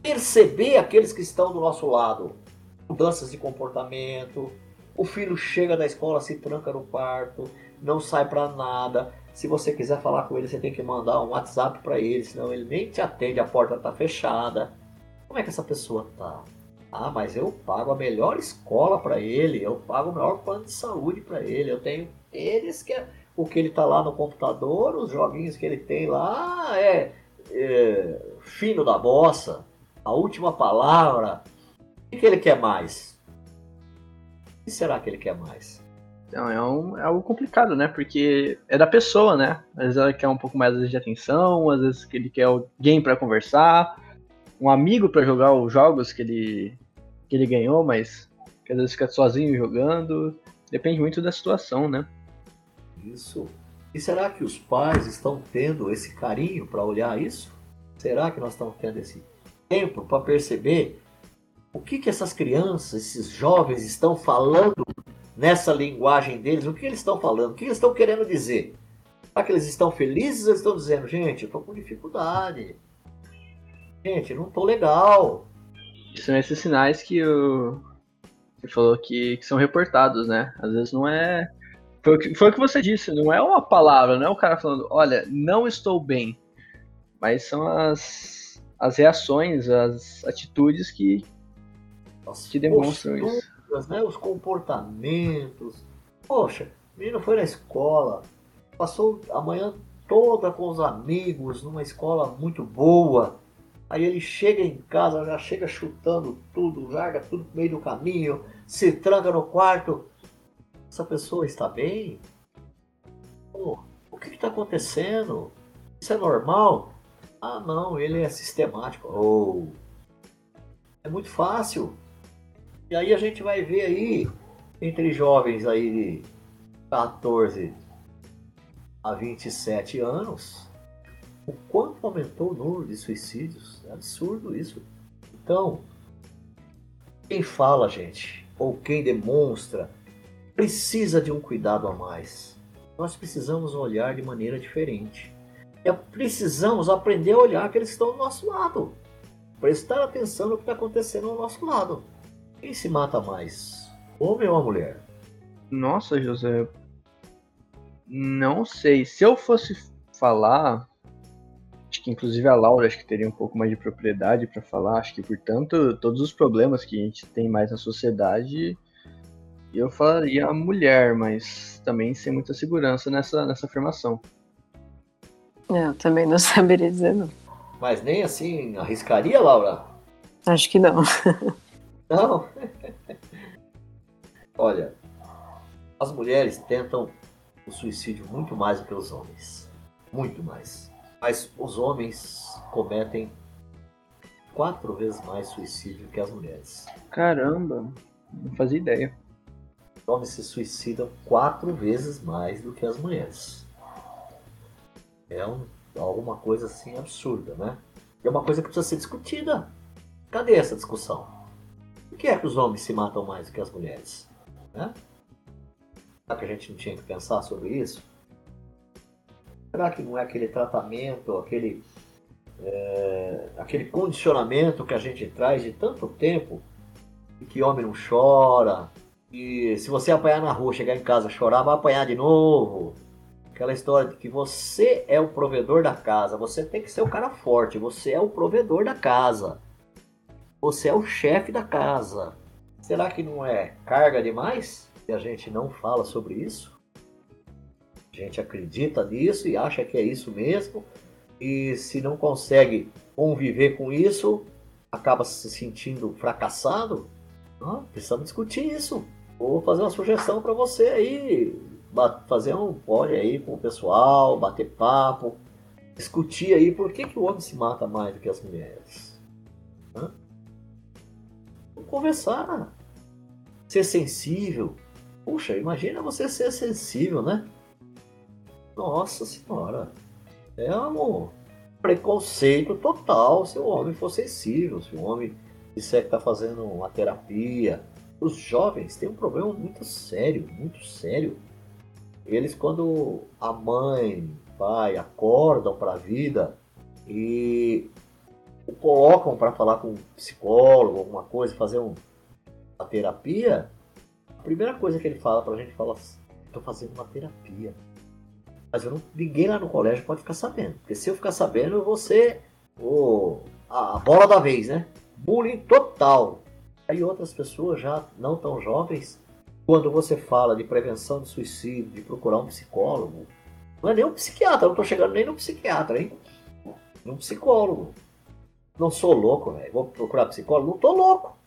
Perceber aqueles que estão do nosso lado. Mudanças de comportamento. O filho chega da escola, se tranca no quarto, não sai para nada. Se você quiser falar com ele, você tem que mandar um WhatsApp para ele, senão ele nem te atende, a porta está fechada. Como é que essa pessoa tá? Ah, mas eu pago a melhor escola para ele, eu pago o melhor plano de saúde para ele, eu tenho eles que é o que ele tá lá no computador, os joguinhos que ele tem lá é, é fino da bossa, a última palavra. O que ele quer mais? O que será que ele quer mais? Não, é, um, é algo complicado, né? Porque é da pessoa, né? Às vezes ela quer um pouco mais de atenção, às vezes ele quer alguém para conversar, um amigo para jogar os jogos que ele, que ele ganhou, mas que às vezes fica sozinho jogando. Depende muito da situação, né? Isso. E será que os pais estão tendo esse carinho para olhar isso? Será que nós estamos tendo esse tempo para perceber o que, que essas crianças, esses jovens estão falando nessa linguagem deles? O que eles estão falando? O que eles estão querendo dizer? Será que eles estão felizes ou estão dizendo, gente, eu estou com dificuldade? gente, não tô legal. São esses sinais que o você falou que, que, são reportados, né? Às vezes não é. Foi o, que, foi o que você disse, não é uma palavra, não é o cara falando, olha, não estou bem. Mas são as, as reações, as atitudes que, que demonstram isso. Né? Os comportamentos. Poxa, o menino foi na escola, passou a manhã toda com os amigos, numa escola muito boa Aí ele chega em casa, já chega chutando tudo, larga tudo no meio do caminho, se tranca no quarto. Essa pessoa está bem? Oh, o que está acontecendo? Isso é normal? Ah, não, ele é sistemático. Oh, é muito fácil. E aí a gente vai ver aí, entre jovens aí de 14 a 27 anos, o quanto aumentou o número de suicídios. É absurdo isso. Então, quem fala, gente, ou quem demonstra, precisa de um cuidado a mais. Nós precisamos olhar de maneira diferente. E precisamos aprender a olhar que estão do nosso lado. Prestar atenção no que está acontecendo ao nosso lado. Quem se mata mais? Homem ou a mulher? Nossa, José. Não sei. Se eu fosse falar, Acho que inclusive a Laura acho que teria um pouco mais de propriedade para falar. Acho que, portanto, todos os problemas que a gente tem mais na sociedade, eu falaria a mulher, mas também sem muita segurança nessa, nessa afirmação. Eu também não <laughs> saberia dizer, não. Mas nem assim arriscaria, Laura? Acho que não. <laughs> Não. <laughs> Olha, as mulheres tentam o suicídio muito mais do que os homens. Muito mais. Mas os homens cometem quatro vezes mais suicídio que as mulheres. Caramba, não fazia ideia. Os homens se suicidam quatro vezes mais do que as mulheres. É um, alguma coisa assim absurda, né? E é uma coisa que precisa ser discutida. Cadê essa discussão? Que é que os homens se matam mais do que as mulheres? Né? Será que a gente não tinha que pensar sobre isso? Será que não é aquele tratamento, aquele, é, aquele condicionamento que a gente traz de tanto tempo, que homem não chora, e se você apanhar na rua, chegar em casa chorar, vai apanhar de novo. Aquela história de que você é o provedor da casa, você tem que ser o cara forte, você é o provedor da casa. Você é o chefe da casa. Será que não é carga demais? E a gente não fala sobre isso? A gente acredita nisso e acha que é isso mesmo. E se não consegue conviver com isso, acaba se sentindo fracassado. Ah, precisamos discutir isso. Vou fazer uma sugestão para você aí. Fazer um pode aí com o pessoal, bater papo, discutir aí por que, que o homem se mata mais do que as mulheres. Hã? Conversar. Ser sensível. Puxa, imagina você ser sensível, né? Nossa senhora. É um preconceito total se o homem for sensível, se o homem disser que está fazendo uma terapia. Os jovens têm um problema muito sério, muito sério. Eles, quando a mãe, pai acordam para a vida e colocam para falar com um psicólogo, alguma coisa, fazer um, uma terapia, a primeira coisa que ele fala para a gente fala assim, fazendo uma terapia. Mas não, ninguém lá no colégio pode ficar sabendo. Porque se eu ficar sabendo, eu vou ser o, a, a bola da vez, né? Bullying total. Aí outras pessoas já não tão jovens, quando você fala de prevenção de suicídio, de procurar um psicólogo, não é nem um psiquiatra, não estou chegando nem no psiquiatra, hein? Um psicólogo. Não sou louco, velho. Vou procurar psicólogo? Não tô louco.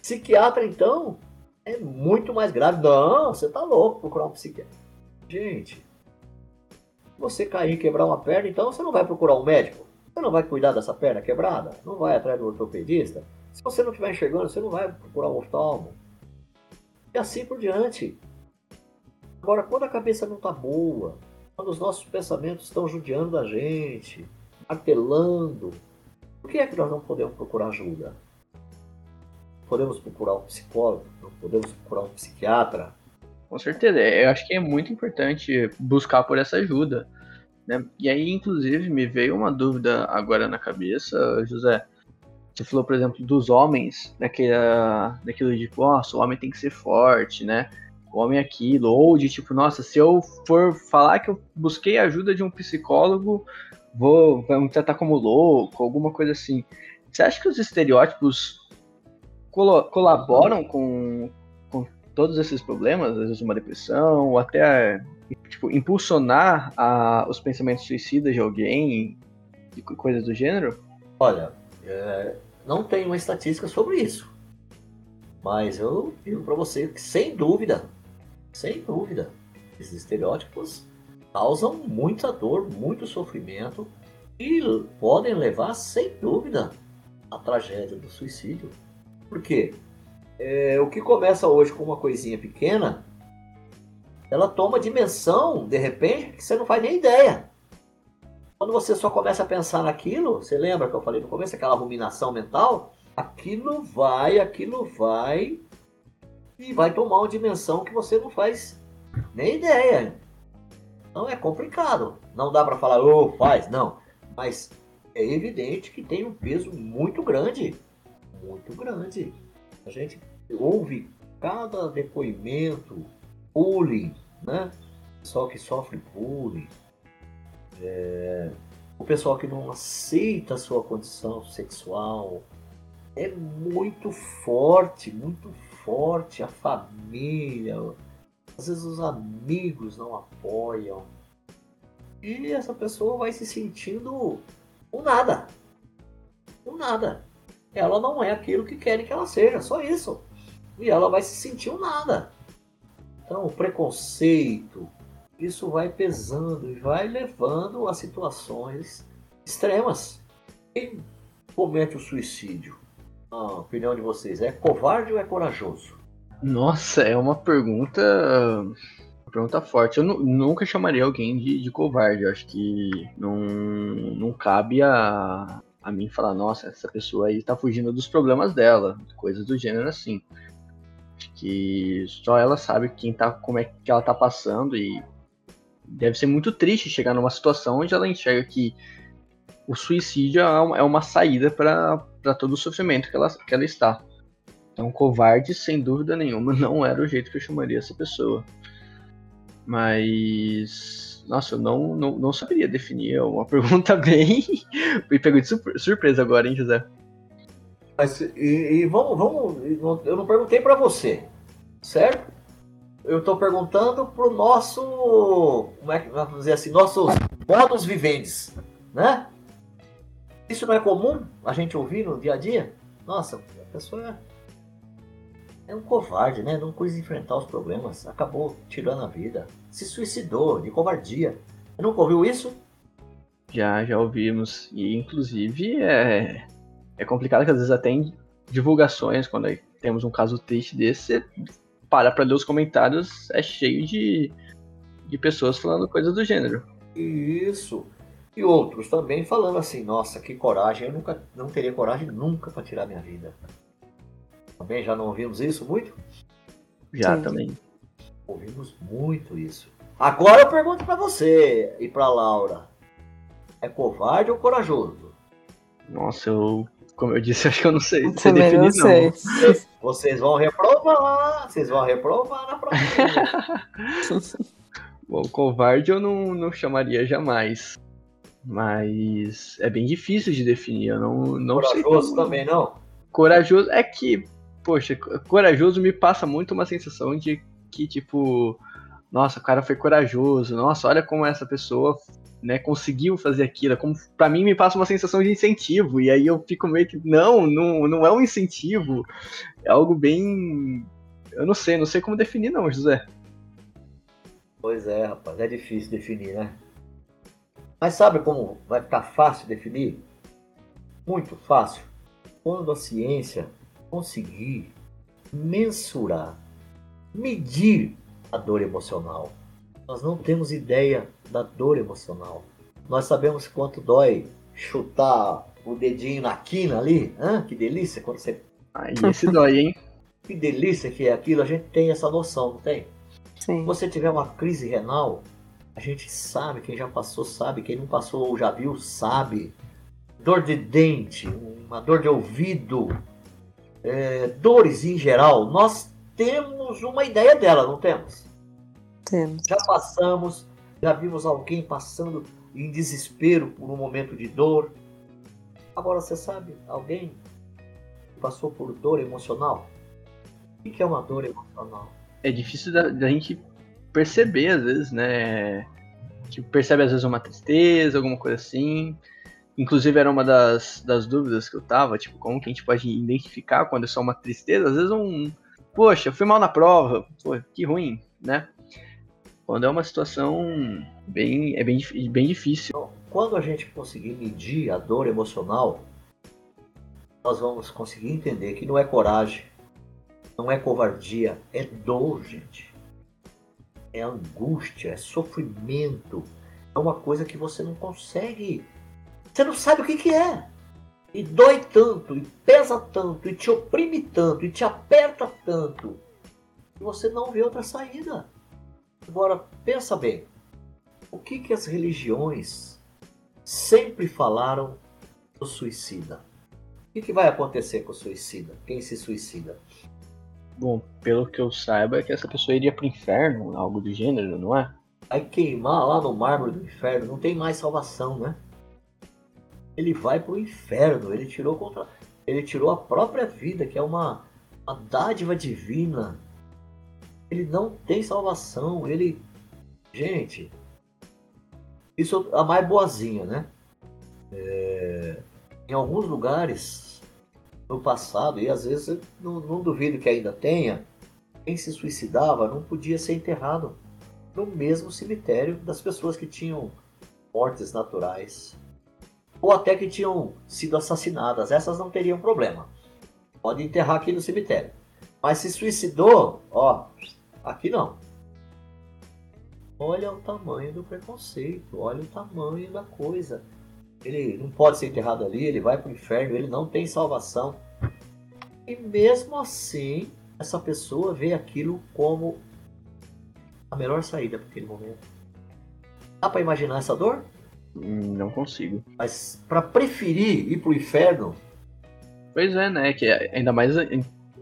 Psiquiatra, então, é muito mais grave. Não, você tá louco procurar um psiquiatra. Gente, você cair e quebrar uma perna, então você não vai procurar um médico. Você não vai cuidar dessa perna quebrada? Não vai atrás do ortopedista? Se você não estiver enxergando, você não vai procurar um oftalmo. E assim por diante. Agora, quando a cabeça não está boa, quando os nossos pensamentos estão judiando da gente, martelando, por que é que nós não podemos procurar ajuda? Podemos procurar um psicólogo, podemos procurar um psiquiatra. Com certeza, eu acho que é muito importante buscar por essa ajuda. Né? E aí, inclusive, me veio uma dúvida agora na cabeça, José. Você falou, por exemplo, dos homens, daquela, daquilo de, nossa, o homem tem que ser forte, né? O homem é aquilo. Ou de tipo, nossa, se eu for falar que eu busquei ajuda de um psicólogo, vou, me tratar como louco, alguma coisa assim. Você acha que os estereótipos colo colaboram com, com todos esses problemas, às vezes uma depressão, ou até tipo, impulsionar a, os pensamentos suicidas de alguém, e coisas do gênero? Olha, é, não tenho uma estatística sobre isso. Mas eu digo para você que, sem dúvida, sem dúvida, esses estereótipos causam muita dor, muito sofrimento e podem levar, sem dúvida, à tragédia do suicídio. Por quê? É, o que começa hoje com uma coisinha pequena, ela toma dimensão, de repente, que você não faz nem ideia. Quando você só começa a pensar naquilo, você lembra que eu falei no começo, aquela ruminação mental? Aquilo vai, aquilo vai, e vai tomar uma dimensão que você não faz nem ideia. Então é complicado. Não dá para falar, oh, faz, não. Mas é evidente que tem um peso muito grande. Muito grande. A gente ouve cada depoimento, bullying, né? Pessoal que sofre bullying, é... o pessoal que não aceita a sua condição sexual, é muito forte, muito forte. A família, às vezes os amigos não apoiam. E essa pessoa vai se sentindo um nada. Um nada. Ela não é aquilo que querem que ela seja, só isso. E ela vai se sentir um nada. Então, o preconceito, isso vai pesando e vai levando a situações extremas. Quem comete o suicídio, na opinião de vocês, é covarde ou é corajoso? Nossa, é uma pergunta. Uma pergunta forte. Eu nunca chamaria alguém de, de covarde. Eu acho que não, não cabe a, a mim falar, nossa, essa pessoa aí tá fugindo dos problemas dela. Coisas do gênero assim. Acho que só ela sabe quem tá, como é que ela tá passando e deve ser muito triste chegar numa situação onde ela enxerga que o suicídio é uma é saída para todo o sofrimento que ela, que ela está. Então, covarde, sem dúvida nenhuma, <laughs> não era o jeito que eu chamaria essa pessoa. Mas. Nossa, eu não, não, não saberia definir. É uma <laughs> pergunta bem. Me pegou de surpresa agora, hein, José? Mas, e, e vamos, vamos. Eu não perguntei para você, certo? Eu estou perguntando pro nosso. Como é que vamos dizer assim? Nossos modos viventes, né? Isso não é comum a gente ouvir no dia a dia? Nossa, a pessoa é é um covarde, né? Não quis enfrentar os problemas, acabou tirando a vida, se suicidou de covardia. Você nunca ouviu isso? Já, já ouvimos. E inclusive é, é complicado que às vezes até em divulgações, quando temos um caso triste desse, você para pra ler os comentários, é cheio de, de pessoas falando coisas do gênero. Isso. E outros também falando assim, nossa, que coragem, eu nunca não teria coragem nunca para tirar minha vida. Também já não ouvimos isso muito? Já Sim. também. Ouvimos muito isso. Agora eu pergunto para você e para Laura. É covarde ou corajoso? Nossa, eu, como eu disse, <laughs> acho que eu não sei. Você definir, não sei. <laughs> Vocês vão reprovar, vocês vão reprovar na prova. <laughs> Bom, covarde eu não, não chamaria jamais. Mas é bem difícil de definir. Eu não, não Corajoso sei também não? Corajoso é que poxa, corajoso me passa muito uma sensação de que, tipo, nossa, o cara foi corajoso, nossa, olha como essa pessoa né, conseguiu fazer aquilo. Como para mim me passa uma sensação de incentivo e aí eu fico meio que não, não, não é um incentivo. É algo bem eu não sei, não sei como definir não, José. Pois é, rapaz, é difícil definir, né? Mas sabe como vai ficar fácil definir? Muito fácil. Quando a ciência conseguir mensurar, medir a dor emocional. Nós não temos ideia da dor emocional. Nós sabemos quanto dói chutar o dedinho na quina ali. Hã? Que delícia quando você. Aí esse dói, hein? <laughs> Que delícia que é aquilo. A gente tem essa noção, não tem? Sim. Se você tiver uma crise renal, a gente sabe, quem já passou sabe, quem não passou ou já viu sabe. Dor de dente, uma dor de ouvido, é, dores em geral, nós temos uma ideia dela, não temos? Temos. Já passamos, já vimos alguém passando em desespero por um momento de dor. Agora você sabe, alguém passou por dor emocional? O que é uma dor emocional? É difícil da, da gente perceber às vezes, né? Tipo, percebe às vezes uma tristeza, alguma coisa assim. Inclusive era uma das, das dúvidas que eu tava, tipo, como que a gente pode identificar quando é só uma tristeza? Às vezes um, poxa, fui mal na prova, pô, que ruim, né? Quando é uma situação bem, é bem, bem difícil. Então, quando a gente conseguir medir a dor emocional, nós vamos conseguir entender que não é coragem, não é covardia, é dor, gente. É angústia, é sofrimento. É uma coisa que você não consegue você não sabe o que, que é. E dói tanto, e pesa tanto, e te oprime tanto, e te aperta tanto, que você não vê outra saída. Agora, pensa bem. O que, que as religiões sempre falaram do suicida? O que, que vai acontecer com o suicida? Quem se suicida? Bom, pelo que eu saiba, é que essa pessoa iria para o inferno, algo do gênero, não é? Vai queimar lá no mármore do inferno, não tem mais salvação, né? Ele vai para o inferno. Ele tirou contra, ele tirou a própria vida, que é uma, uma dádiva divina. Ele não tem salvação. Ele, gente, Isso é a mais boazinha, né? É, em alguns lugares no passado, e às vezes não, não duvido que ainda tenha, quem se suicidava não podia ser enterrado no mesmo cemitério das pessoas que tinham mortes naturais ou até que tinham sido assassinadas. Essas não teriam problema. Pode enterrar aqui no cemitério. Mas se suicidou, ó, aqui não. Olha o tamanho do preconceito, olha o tamanho da coisa. Ele não pode ser enterrado ali, ele vai para o inferno, ele não tem salvação. E mesmo assim, essa pessoa vê aquilo como a melhor saída para aquele momento. Dá para imaginar essa dor? Não consigo. Mas para preferir ir pro inferno. Pois é, né? Que ainda mais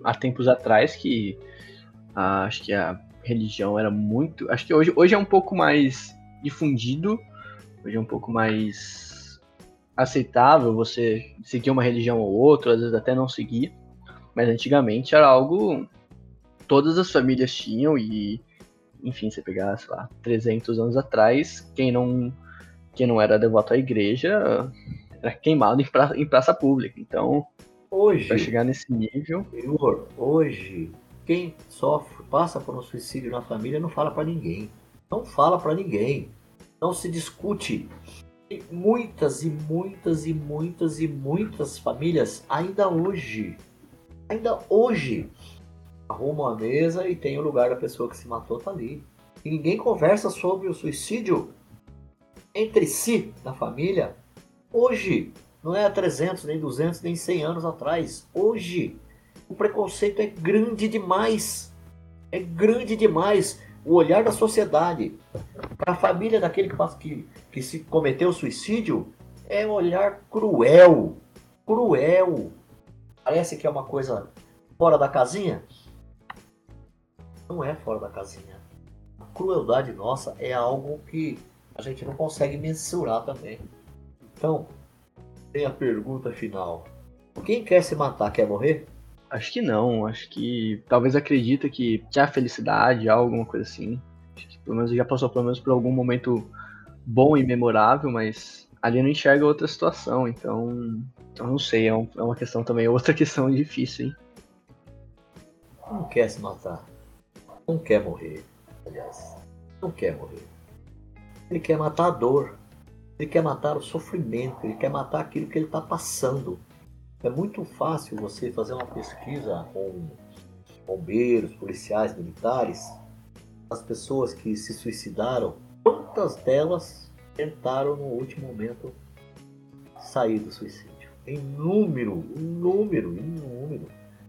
há tempos atrás que a, acho que a religião era muito. Acho que hoje, hoje é um pouco mais difundido, hoje é um pouco mais aceitável você seguir uma religião ou outra, às vezes até não seguir. Mas antigamente era algo. Todas as famílias tinham e. Enfim, você pegar, sei lá, 300 anos atrás, quem não quem não era devoto à igreja era queimado em, pra, em praça pública. Então, hoje, para chegar nesse nível. Hoje, quem sofre, passa por um suicídio na família, não fala para ninguém. Não fala para ninguém. Não se discute. Tem muitas e muitas e muitas e muitas famílias ainda hoje. Ainda hoje. Arrumam a mesa e tem o lugar da pessoa que se matou tá ali. E ninguém conversa sobre o suicídio entre si na família, hoje, não é há 300, nem 200, nem 100 anos atrás, hoje, o preconceito é grande demais. É grande demais o olhar da sociedade para a família daquele que, que, que se cometeu suicídio é um olhar cruel. Cruel. Parece que é uma coisa fora da casinha. Não é fora da casinha. A crueldade nossa é algo que a gente não consegue mensurar também. Então, tem a pergunta final. Quem quer se matar quer morrer? Acho que não, acho que talvez acredita que, que há felicidade, há alguma coisa assim. Acho que pelo menos já passou pelo menos por algum momento bom e memorável, mas ali não enxerga outra situação, então eu não sei, é, um, é uma questão também, outra <laughs> questão difícil, hein? Não quer se matar, não quer morrer, aliás, não quer morrer. Ele quer matar a dor. Ele quer matar o sofrimento. Ele quer matar aquilo que ele está passando. É muito fácil você fazer uma pesquisa com bombeiros, policiais, militares, as pessoas que se suicidaram, quantas delas tentaram no último momento sair do suicídio? Em número, em número, em número.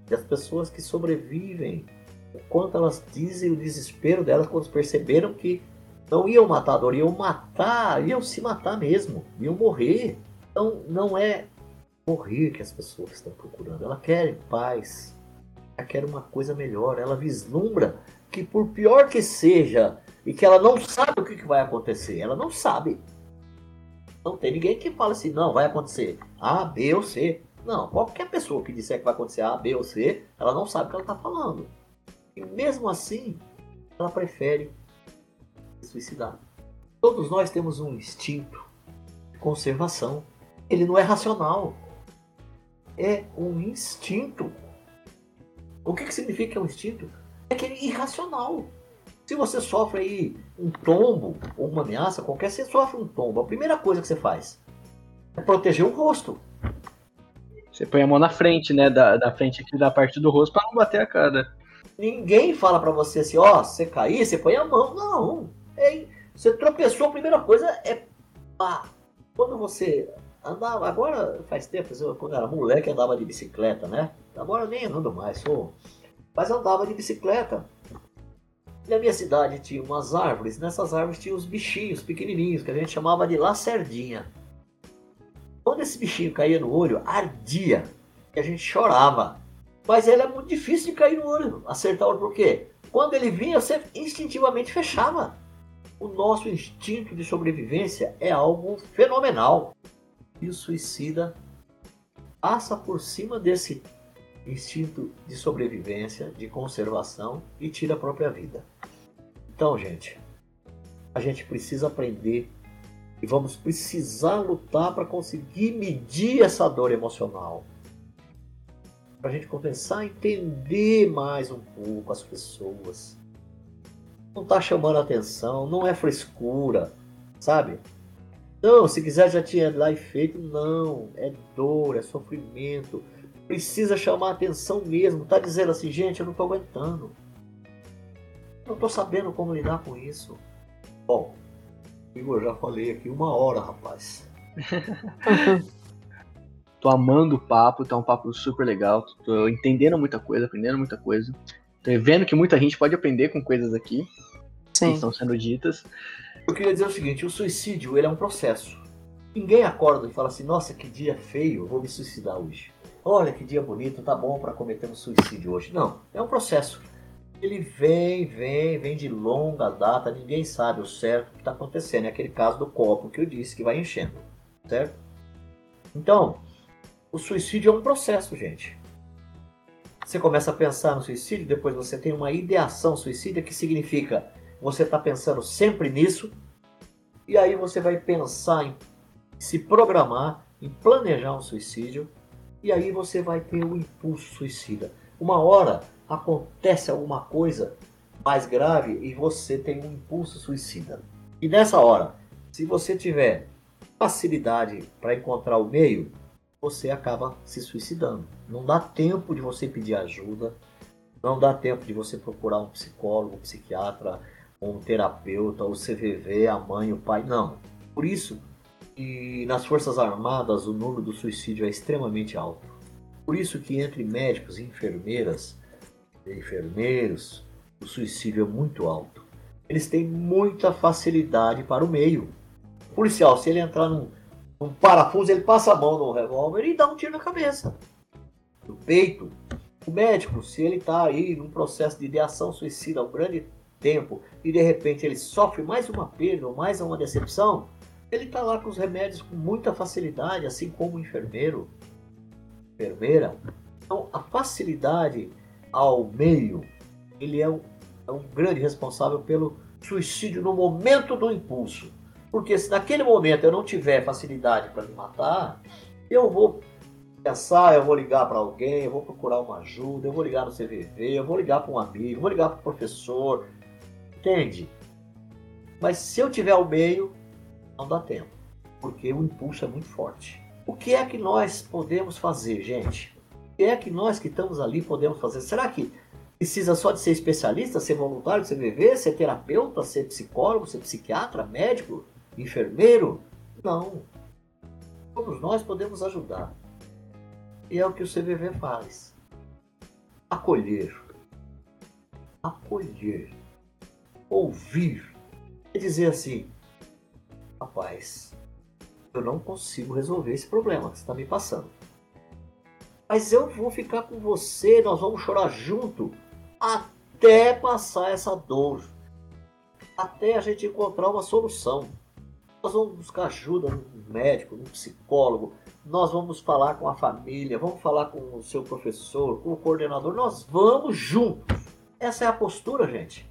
E as pessoas que sobrevivem, o quanto elas dizem o desespero delas quando perceberam que não iam matar a dor, iam matar, iam se matar mesmo, iam morrer. Então não é morrer que as pessoas estão procurando, ela quer paz, ela quer uma coisa melhor, ela vislumbra que por pior que seja e que ela não sabe o que vai acontecer, ela não sabe. Não tem ninguém que fala assim, não, vai acontecer A, B ou C. Não, qualquer pessoa que disser que vai acontecer A, B ou C, ela não sabe o que ela está falando. E mesmo assim, ela prefere suicidar. Todos nós temos um instinto de conservação. Ele não é racional. É um instinto. O que, que significa um instinto? É que ele é irracional. Se você sofre aí um tombo ou uma ameaça qualquer, você sofre um tombo. A primeira coisa que você faz é proteger o rosto. Você põe a mão na frente, né? Da, da frente aqui da parte do rosto para não bater a cara. Ninguém fala para você assim, ó, oh, você cair, você põe a mão. Não. Você tropeçou, a primeira coisa é pá. Quando você andava, agora faz tempo, quando era moleque andava de bicicleta, né? Agora nem ando mais, sou. Mas andava de bicicleta. Na minha cidade tinha umas árvores, nessas árvores tinha os bichinhos pequenininhos, que a gente chamava de lacerdinha. Quando esse bichinho caía no olho, ardia, e a gente chorava. Mas ele é muito difícil de cair no olho, acertar o olho, por quê? Quando ele vinha, você instintivamente fechava o nosso instinto de sobrevivência é algo fenomenal. E o suicida passa por cima desse instinto de sobrevivência, de conservação e tira a própria vida. Então, gente, a gente precisa aprender E vamos precisar lutar para conseguir medir essa dor emocional. Para a gente começar a entender mais um pouco as pessoas. Não está chamando atenção, não é frescura, sabe? Não, se quiser já tinha lá e feito, não. É dor, é sofrimento. Precisa chamar atenção mesmo. Tá dizendo assim, gente, eu não tô aguentando. Não tô sabendo como lidar com isso. Bom, Igor, já falei aqui uma hora, rapaz. <laughs> tô amando o papo, tá um papo super legal. Tô entendendo muita coisa, aprendendo muita coisa. Tô vendo que muita gente pode aprender com coisas aqui Sim. que estão sendo ditas. Eu queria dizer o seguinte, o suicídio ele é um processo. Ninguém acorda e fala assim, nossa, que dia feio, vou me suicidar hoje. Olha que dia bonito, tá bom para cometer um suicídio hoje. Não, é um processo. Ele vem, vem, vem de longa data, ninguém sabe o certo que está acontecendo. É aquele caso do copo que eu disse que vai enchendo, certo? Então, o suicídio é um processo, gente. Você começa a pensar no suicídio, depois você tem uma ideação suicida, que significa você está pensando sempre nisso, e aí você vai pensar em se programar, em planejar um suicídio, e aí você vai ter o impulso suicida. Uma hora acontece alguma coisa mais grave e você tem um impulso suicida. E nessa hora, se você tiver facilidade para encontrar o meio, você acaba se suicidando. Não dá tempo de você pedir ajuda, não dá tempo de você procurar um psicólogo, um psiquiatra, um terapeuta, o CVV, a mãe, o pai, não. Por isso que nas Forças Armadas o número do suicídio é extremamente alto. Por isso que entre médicos e enfermeiras, enfermeiros, o suicídio é muito alto. Eles têm muita facilidade para o meio. O policial, se ele entrar num, num parafuso, ele passa a mão no revólver e dá um tiro na cabeça. No peito. O médico, se ele está aí num processo de ideação suicida um grande tempo e de repente ele sofre mais uma perda ou mais uma decepção, ele está lá com os remédios com muita facilidade, assim como o enfermeiro, enfermeira. Então, a facilidade ao meio, ele é um, é um grande responsável pelo suicídio no momento do impulso. Porque se naquele momento eu não tiver facilidade para me matar, eu vou pensar, eu vou ligar para alguém, eu vou procurar uma ajuda, eu vou ligar no CVV, eu vou ligar para um amigo, eu vou ligar para o professor, Entende? Mas se eu tiver o meio, não dá tempo, porque o impulso é muito forte. O que é que nós podemos fazer, gente? O que é que nós que estamos ali podemos fazer? Será que precisa só de ser especialista, ser voluntário, ser CVV, ser terapeuta, ser psicólogo, ser psiquiatra, médico, enfermeiro? Não. Todos nós podemos ajudar. E é o que o CVV faz. Acolher. Acolher ouvir é dizer assim: rapaz, eu não consigo resolver esse problema que você está me passando. Mas eu vou ficar com você, nós vamos chorar junto até passar essa dor, até a gente encontrar uma solução. Nós vamos buscar ajuda no médico, no psicólogo, nós vamos falar com a família, vamos falar com o seu professor, com o coordenador, nós vamos juntos. Essa é a postura, gente.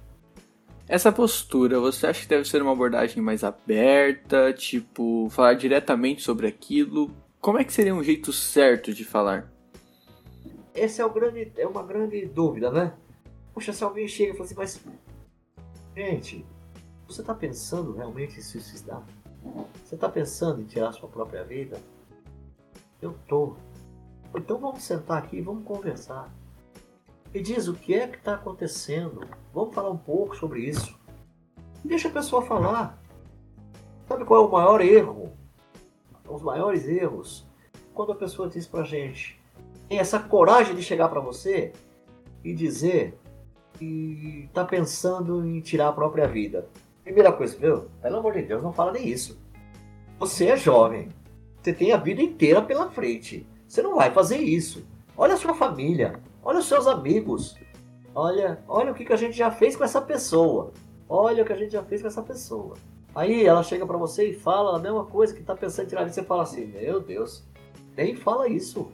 Essa postura, você acha que deve ser uma abordagem mais aberta, tipo, falar diretamente sobre aquilo? Como é que seria um jeito certo de falar? Essa é, o grande, é uma grande dúvida, né? Poxa, se alguém chega e fala assim, mas. Gente, você está pensando realmente em se suicidar? Você está pensando em tirar sua própria vida? Eu tô. Então vamos sentar aqui e vamos conversar. Me diz o que é que está acontecendo. Vamos falar um pouco sobre isso. Deixa a pessoa falar. Sabe qual é o maior erro? Os maiores erros. Quando a pessoa diz pra gente, tem essa coragem de chegar para você e dizer que está pensando em tirar a própria vida. Primeira coisa, viu? Pelo amor de Deus, não fala nem isso. Você é jovem. Você tem a vida inteira pela frente. Você não vai fazer isso. Olha a sua família. Olha os seus amigos. Olha, olha o que, que a gente já fez com essa pessoa. Olha o que a gente já fez com essa pessoa. Aí ela chega para você e fala a mesma coisa que tá pensando em tirar e você fala assim, meu Deus, nem fala isso.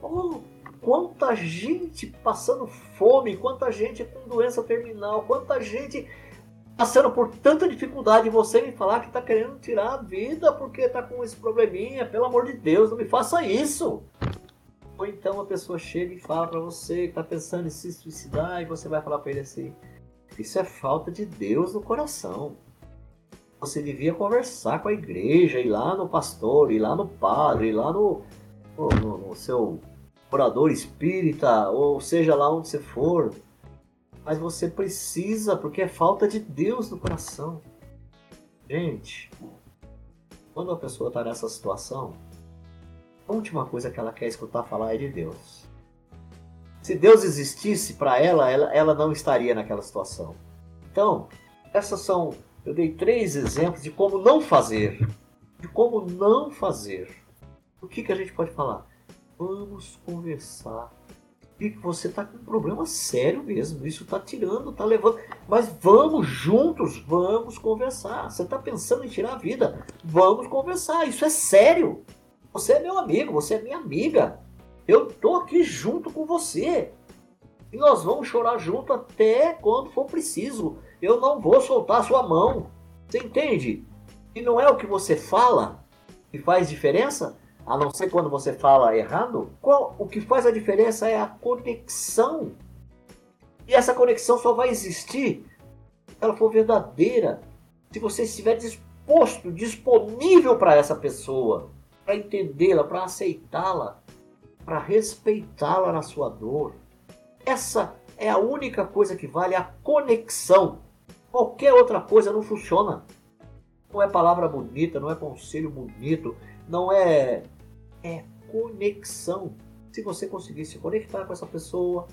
Oh, quanta gente passando fome, quanta gente com doença terminal, quanta gente passando por tanta dificuldade, você me falar que está querendo tirar a vida porque está com esse probleminha, pelo amor de Deus, não me faça isso. Ou então a pessoa chega e fala para você que está pensando em se suicidar e você vai falar para ele assim: Isso é falta de Deus no coração. Você devia conversar com a igreja, ir lá no pastor, ir lá no padre, ir lá no, no, no seu orador espírita, ou seja lá onde você for mas você precisa, porque é falta de Deus no coração. Gente, quando a pessoa está nessa situação, a última coisa que ela quer escutar falar é de Deus. Se Deus existisse para ela, ela, ela não estaria naquela situação. Então, essas são. Eu dei três exemplos de como não fazer. De como não fazer. O que, que a gente pode falar? Vamos conversar e você está com um problema sério mesmo. Isso está tirando, está levando. Mas vamos juntos, vamos conversar. Você está pensando em tirar a vida? Vamos conversar. Isso é sério. Você é meu amigo, você é minha amiga. Eu estou aqui junto com você. E nós vamos chorar junto até quando for preciso. Eu não vou soltar sua mão. Você entende? E não é o que você fala que faz diferença? a não ser quando você fala errado, qual, o que faz a diferença é a conexão. E essa conexão só vai existir se ela for verdadeira, se você estiver disposto, disponível para essa pessoa, para entendê-la, para aceitá-la, para respeitá-la na sua dor. Essa é a única coisa que vale a conexão. Qualquer outra coisa não funciona. Não é palavra bonita, não é conselho bonito, não é é conexão. Se você conseguir se conectar com essa pessoa,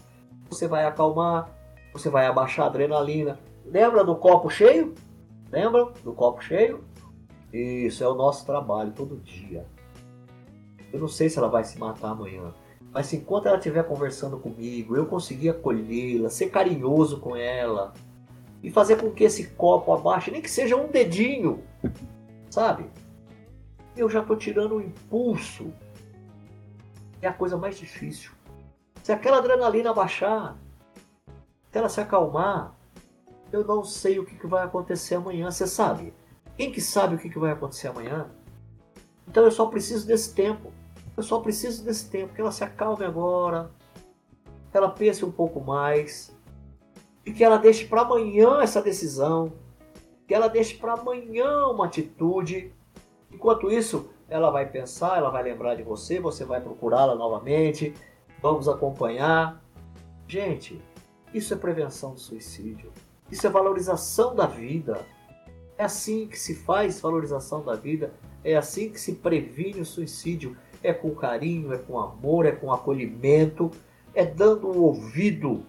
você vai acalmar, você vai abaixar a adrenalina. Lembra do copo cheio? Lembra do copo cheio? Isso é o nosso trabalho todo dia. Eu não sei se ela vai se matar amanhã, mas enquanto ela estiver conversando comigo, eu conseguir acolhê-la, ser carinhoso com ela e fazer com que esse copo abaixe, nem que seja um dedinho, sabe? Eu já estou tirando o impulso é a coisa mais difícil. Se aquela adrenalina baixar, se ela se acalmar, eu não sei o que vai acontecer amanhã. Você sabe? Quem que sabe o que vai acontecer amanhã? Então eu só preciso desse tempo. Eu só preciso desse tempo. Que ela se acalme agora. Que ela pense um pouco mais. E que ela deixe para amanhã essa decisão. Que ela deixe para amanhã uma atitude. Enquanto isso, ela vai pensar, ela vai lembrar de você, você vai procurá-la novamente, vamos acompanhar. Gente, isso é prevenção do suicídio. Isso é valorização da vida. É assim que se faz valorização da vida, é assim que se previne o suicídio. É com carinho, é com amor, é com acolhimento, é dando um ouvido,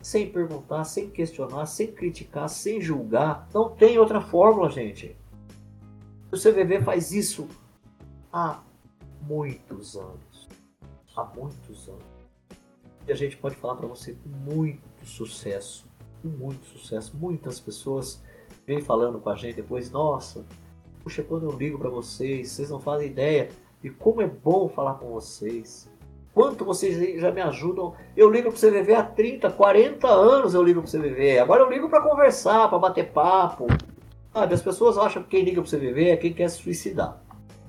sem perguntar, sem questionar, sem criticar, sem julgar. Não tem outra fórmula, gente. O CVV faz isso há muitos anos. Há muitos anos. E a gente pode falar para você com muito sucesso. Com muito sucesso. Muitas pessoas vêm falando com a gente depois, nossa, puxa, quando eu ligo para vocês, vocês não fazem ideia de como é bom falar com vocês. Quanto vocês já me ajudam. Eu ligo para o CVV há 30, 40 anos eu ligo para o CVV. Agora eu ligo para conversar, para bater papo. Sabe, as pessoas acham que quem liga para o CVV é quem quer se suicidar.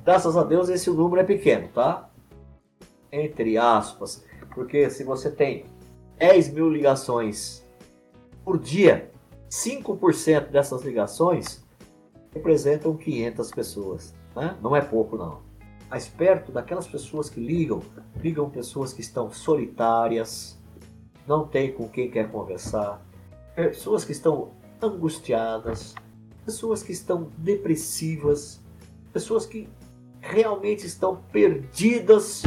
Graças a Deus esse número é pequeno, tá? Entre aspas. Porque se você tem 10 mil ligações por dia, 5% dessas ligações representam 500 pessoas. Né? Não é pouco, não. Mas perto daquelas pessoas que ligam, ligam pessoas que estão solitárias, não tem com quem quer conversar, pessoas que estão angustiadas, pessoas que estão depressivas, pessoas que realmente estão perdidas.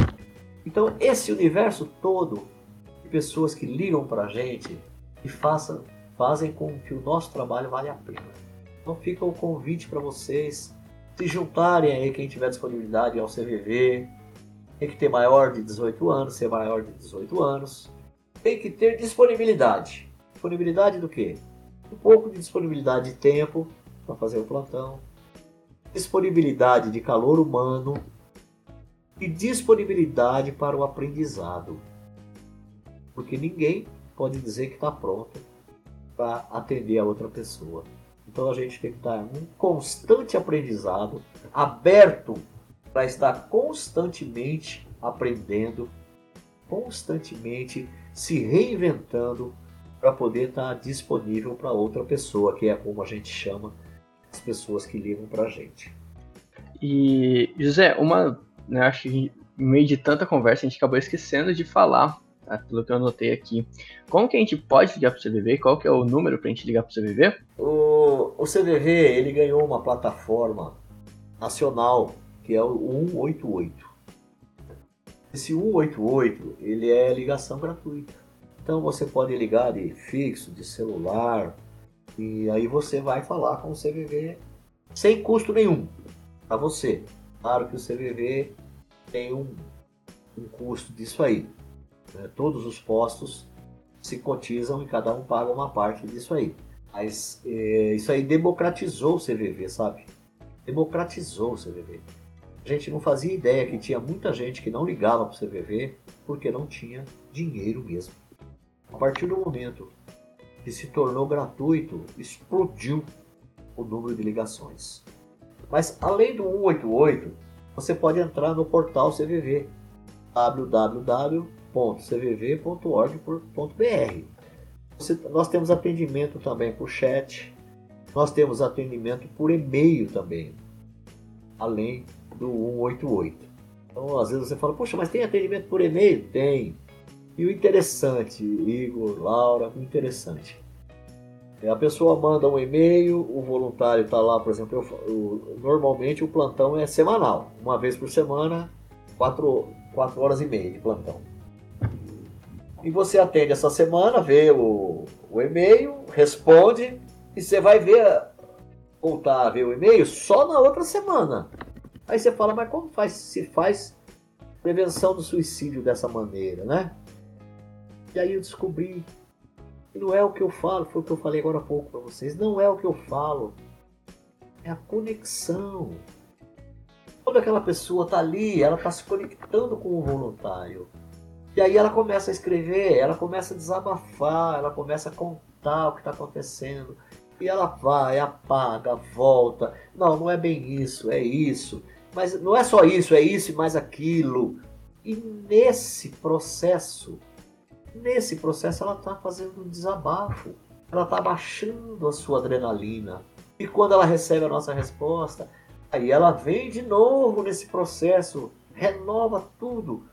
Então, esse universo todo de pessoas que ligam para a gente e façam, fazem com que o nosso trabalho vale a pena. Então, fica o convite para vocês se juntarem aí, quem tiver disponibilidade ao CVV. Tem que ter maior de 18 anos, ser maior de 18 anos. Tem que ter disponibilidade. Disponibilidade do quê? Um pouco de disponibilidade de tempo para fazer o plantão, disponibilidade de calor humano e disponibilidade para o aprendizado. Porque ninguém pode dizer que está pronto para atender a outra pessoa. Então a gente tem que estar em constante aprendizado, aberto para estar constantemente aprendendo, constantemente se reinventando para poder estar disponível para outra pessoa, que é como a gente chama as pessoas que ligam para a gente. E, José, uma, né, acho que em meio de tanta conversa a gente acabou esquecendo de falar, tá, pelo que eu anotei aqui. Como que a gente pode ligar para o CVV? Qual que é o número para a gente ligar para o CVV? O, o CVV, ele ganhou uma plataforma nacional, que é o 188. Esse 188, ele é ligação gratuita. Então você pode ligar de fixo, de celular, e aí você vai falar com o CVV sem custo nenhum para você. Claro que o CVV tem um, um custo disso aí. Né? Todos os postos se cotizam e cada um paga uma parte disso aí. Mas é, isso aí democratizou o CVV, sabe? Democratizou o CVV. A gente não fazia ideia que tinha muita gente que não ligava para o CVV porque não tinha dinheiro mesmo. A partir do momento que se tornou gratuito, explodiu o número de ligações. Mas além do 188, você pode entrar no portal CVV www.cvv.org.br. Nós temos atendimento também por chat, nós temos atendimento por e-mail também, além do 188. Então, às vezes você fala, poxa, mas tem atendimento por e-mail? Tem. E o interessante, Igor, Laura, o interessante é, a pessoa manda um e-mail, o voluntário está lá, por exemplo, eu, eu, normalmente o plantão é semanal, uma vez por semana, quatro, quatro horas e meia de plantão. E você atende essa semana, vê o, o e-mail, responde, e você vai ver, voltar a ver o e-mail só na outra semana. Aí você fala, mas como faz, se faz prevenção do suicídio dessa maneira, né? E aí eu descobri e não é o que eu falo, foi o que eu falei agora há pouco para vocês. Não é o que eu falo. É a conexão. Quando aquela pessoa está ali, ela está se conectando com o voluntário. E aí ela começa a escrever, ela começa a desabafar, ela começa a contar o que está acontecendo. E ela vai, apaga, volta. Não, não é bem isso, é isso. Mas não é só isso, é isso e mais aquilo. E nesse processo, Nesse processo, ela está fazendo um desabafo, ela está baixando a sua adrenalina. E quando ela recebe a nossa resposta, aí ela vem de novo nesse processo, renova tudo.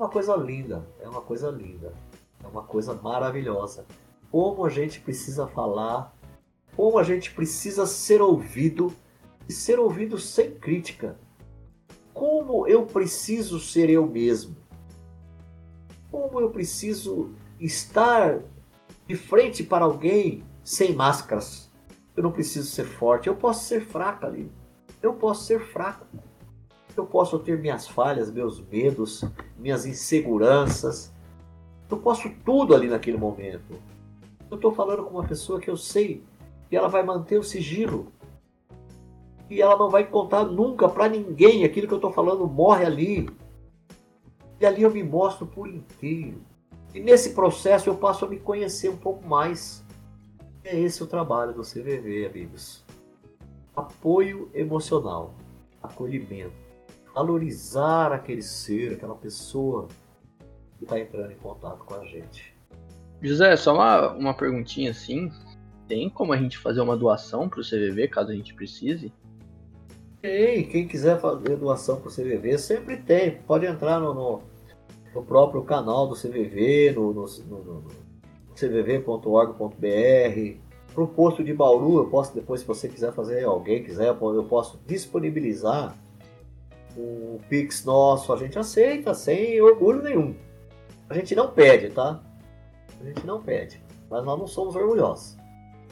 Uma coisa linda, é uma coisa linda, é uma coisa maravilhosa. Como a gente precisa falar, como a gente precisa ser ouvido e ser ouvido sem crítica. Como eu preciso ser eu mesmo. Como eu preciso estar de frente para alguém sem máscaras? Eu não preciso ser forte, eu posso ser fraca ali. Eu posso ser fraco. Eu posso ter minhas falhas, meus medos, minhas inseguranças. Eu posso tudo ali naquele momento. Eu estou falando com uma pessoa que eu sei que ela vai manter o sigilo. E ela não vai contar nunca para ninguém aquilo que eu estou falando morre ali. E ali eu me mostro por inteiro. E nesse processo eu passo a me conhecer um pouco mais. É esse o trabalho do CVV, amigos. Apoio emocional, acolhimento, valorizar aquele ser, aquela pessoa que está entrando em contato com a gente. José, só uma, uma perguntinha assim. Tem como a gente fazer uma doação para o CVV caso a gente precise? Tem, quem quiser fazer doação para o CVV sempre tem. Pode entrar no, no, no próprio canal do CVV, no, no, no, cvv.org.br. Para o posto de Bauru, eu posso depois, se você quiser fazer, alguém quiser, eu posso disponibilizar o Pix nosso. A gente aceita sem orgulho nenhum. A gente não pede, tá? A gente não pede, mas nós não somos orgulhosos.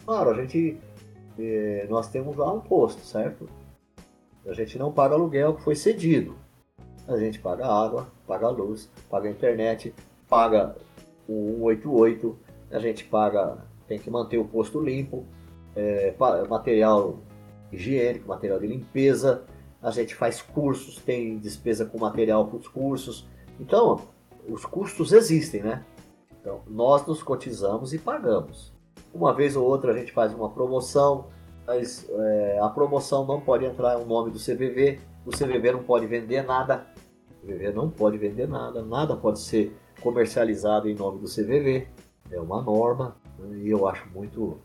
Claro, a gente eh, nós temos lá um posto, certo? A gente não paga aluguel que foi cedido. A gente paga água, paga luz, paga internet, paga o 188, a gente paga, tem que manter o posto limpo, é, material higiênico, material de limpeza, a gente faz cursos, tem despesa com material para os cursos. Então, os custos existem, né? Então, nós nos cotizamos e pagamos. Uma vez ou outra a gente faz uma promoção, mas é, a promoção não pode entrar o nome do CVV, o CVV não pode vender nada, o CVV não pode vender nada, nada pode ser comercializado em nome do CVV, é uma norma, né? e eu acho muito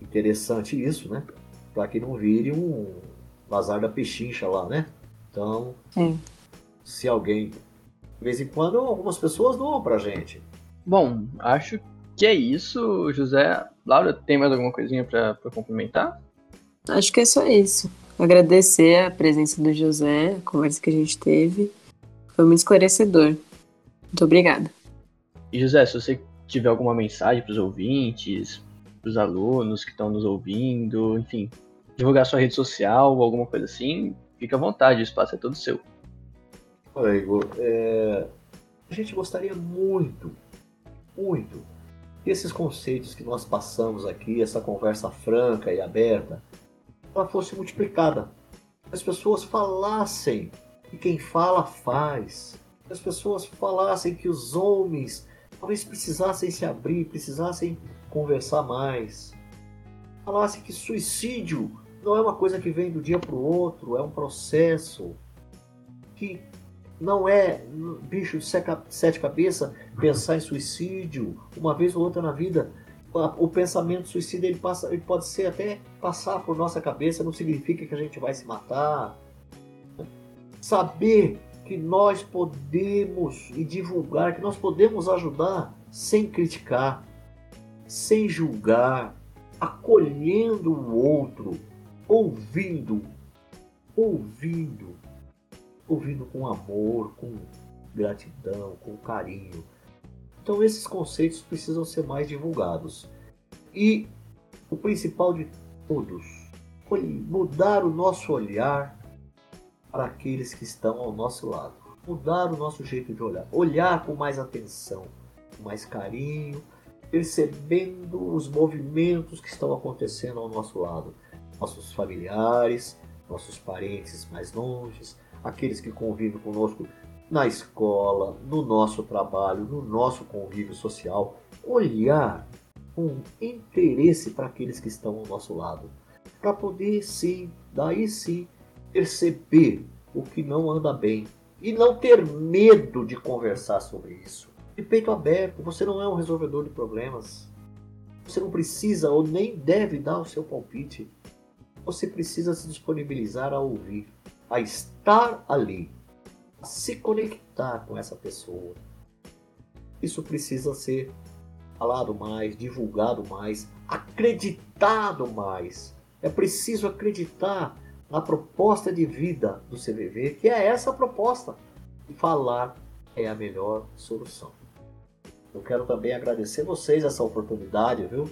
interessante isso, né? Para que não vire um vazar da pechincha lá, né? Então, Sim. se alguém. De vez em quando, algumas pessoas doam pra gente. Bom, acho que é isso, José. Laura, tem mais alguma coisinha para complementar? Acho que é só isso. Agradecer a presença do José, a conversa que a gente teve. Foi muito esclarecedor. Muito obrigada. E José, se você tiver alguma mensagem para os ouvintes, para os alunos que estão nos ouvindo, enfim, divulgar sua rede social ou alguma coisa assim, fica à vontade, o espaço é todo seu. Olha, Igor, é, a gente gostaria muito, muito, que esses conceitos que nós passamos aqui, essa conversa franca e aberta, ela fosse multiplicada. As pessoas falassem que quem fala faz. As pessoas falassem que os homens talvez precisassem se abrir, precisassem conversar mais. Falassem que suicídio não é uma coisa que vem do dia para o outro, é um processo. Que não é bicho de sete cabeças pensar em suicídio uma vez ou outra na vida. O pensamento suicida ele, passa, ele pode ser até passar por nossa cabeça, não significa que a gente vai se matar. Saber que nós podemos e divulgar, que nós podemos ajudar sem criticar, sem julgar, acolhendo o outro, ouvindo, ouvindo, ouvindo com amor, com gratidão, com carinho. Então esses conceitos precisam ser mais divulgados. E o principal de todos, foi mudar o nosso olhar para aqueles que estão ao nosso lado. Mudar o nosso jeito de olhar. Olhar com mais atenção, com mais carinho, percebendo os movimentos que estão acontecendo ao nosso lado. Nossos familiares, nossos parentes mais longes, aqueles que convivem conosco na escola, no nosso trabalho, no nosso convívio social. Olhar com interesse para aqueles que estão ao nosso lado. Para poder sim, daí sim, perceber o que não anda bem e não ter medo de conversar sobre isso. De peito aberto, você não é um resolvedor de problemas. Você não precisa ou nem deve dar o seu palpite. Você precisa se disponibilizar a ouvir, a estar ali, a se conectar com essa pessoa. Isso precisa ser falado mais, divulgado mais, acreditado mais. É preciso acreditar na proposta de vida do CVV, que é essa proposta. Falar é a melhor solução. Eu quero também agradecer vocês essa oportunidade, viu?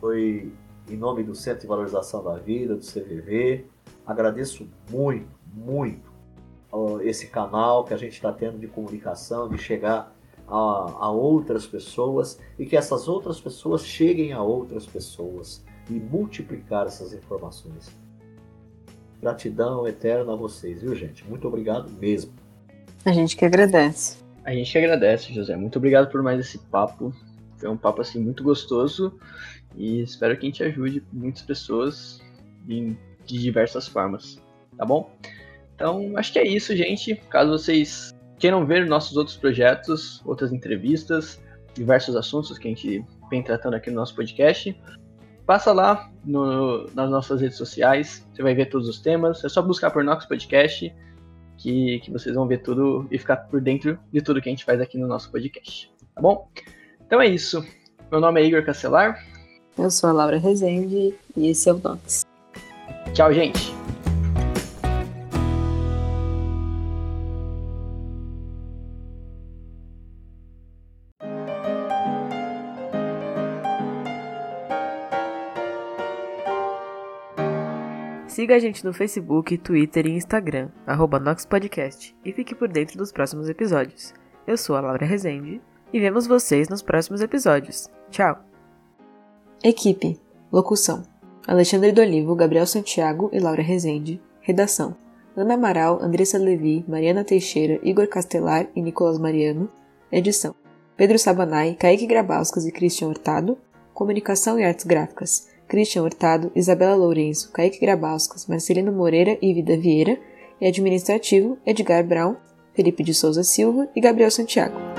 Foi em nome do Centro de Valorização da Vida, do CVV. Agradeço muito, muito esse canal que a gente está tendo de comunicação, de chegar a, a outras pessoas e que essas outras pessoas cheguem a outras pessoas e multiplicar essas informações. Gratidão eterna a vocês, viu, gente? Muito obrigado mesmo. A gente que agradece. A gente que agradece, José. Muito obrigado por mais esse papo. Foi um papo assim muito gostoso e espero que a gente ajude muitas pessoas de diversas formas, tá bom? Então, acho que é isso, gente. Caso vocês queiram ver nossos outros projetos, outras entrevistas, diversos assuntos que a gente vem tratando aqui no nosso podcast, passa lá no, nas nossas redes sociais, você vai ver todos os temas. É só buscar por Nox Podcast que, que vocês vão ver tudo e ficar por dentro de tudo que a gente faz aqui no nosso podcast. Tá bom? Então é isso. Meu nome é Igor Castelar. Eu sou a Laura Rezende e esse é o Nox. Tchau, gente. Siga a gente no Facebook, Twitter e Instagram, arroba NoxPodcast, e fique por dentro dos próximos episódios. Eu sou a Laura Rezende e vemos vocês nos próximos episódios. Tchau! Equipe Locução Alexandre do Gabriel Santiago e Laura Rezende. Redação Ana Amaral, Andressa Levi, Mariana Teixeira, Igor Castelar e Nicolas Mariano. Edição Pedro Sabanai, Kaique Grabauskas e Christian Hurtado. Comunicação e Artes Gráficas, Christian Hurtado, Isabela Lourenço, Kaique Grabauskas, Marcelino Moreira e Vida Vieira, e Administrativo, Edgar Brown, Felipe de Souza Silva e Gabriel Santiago.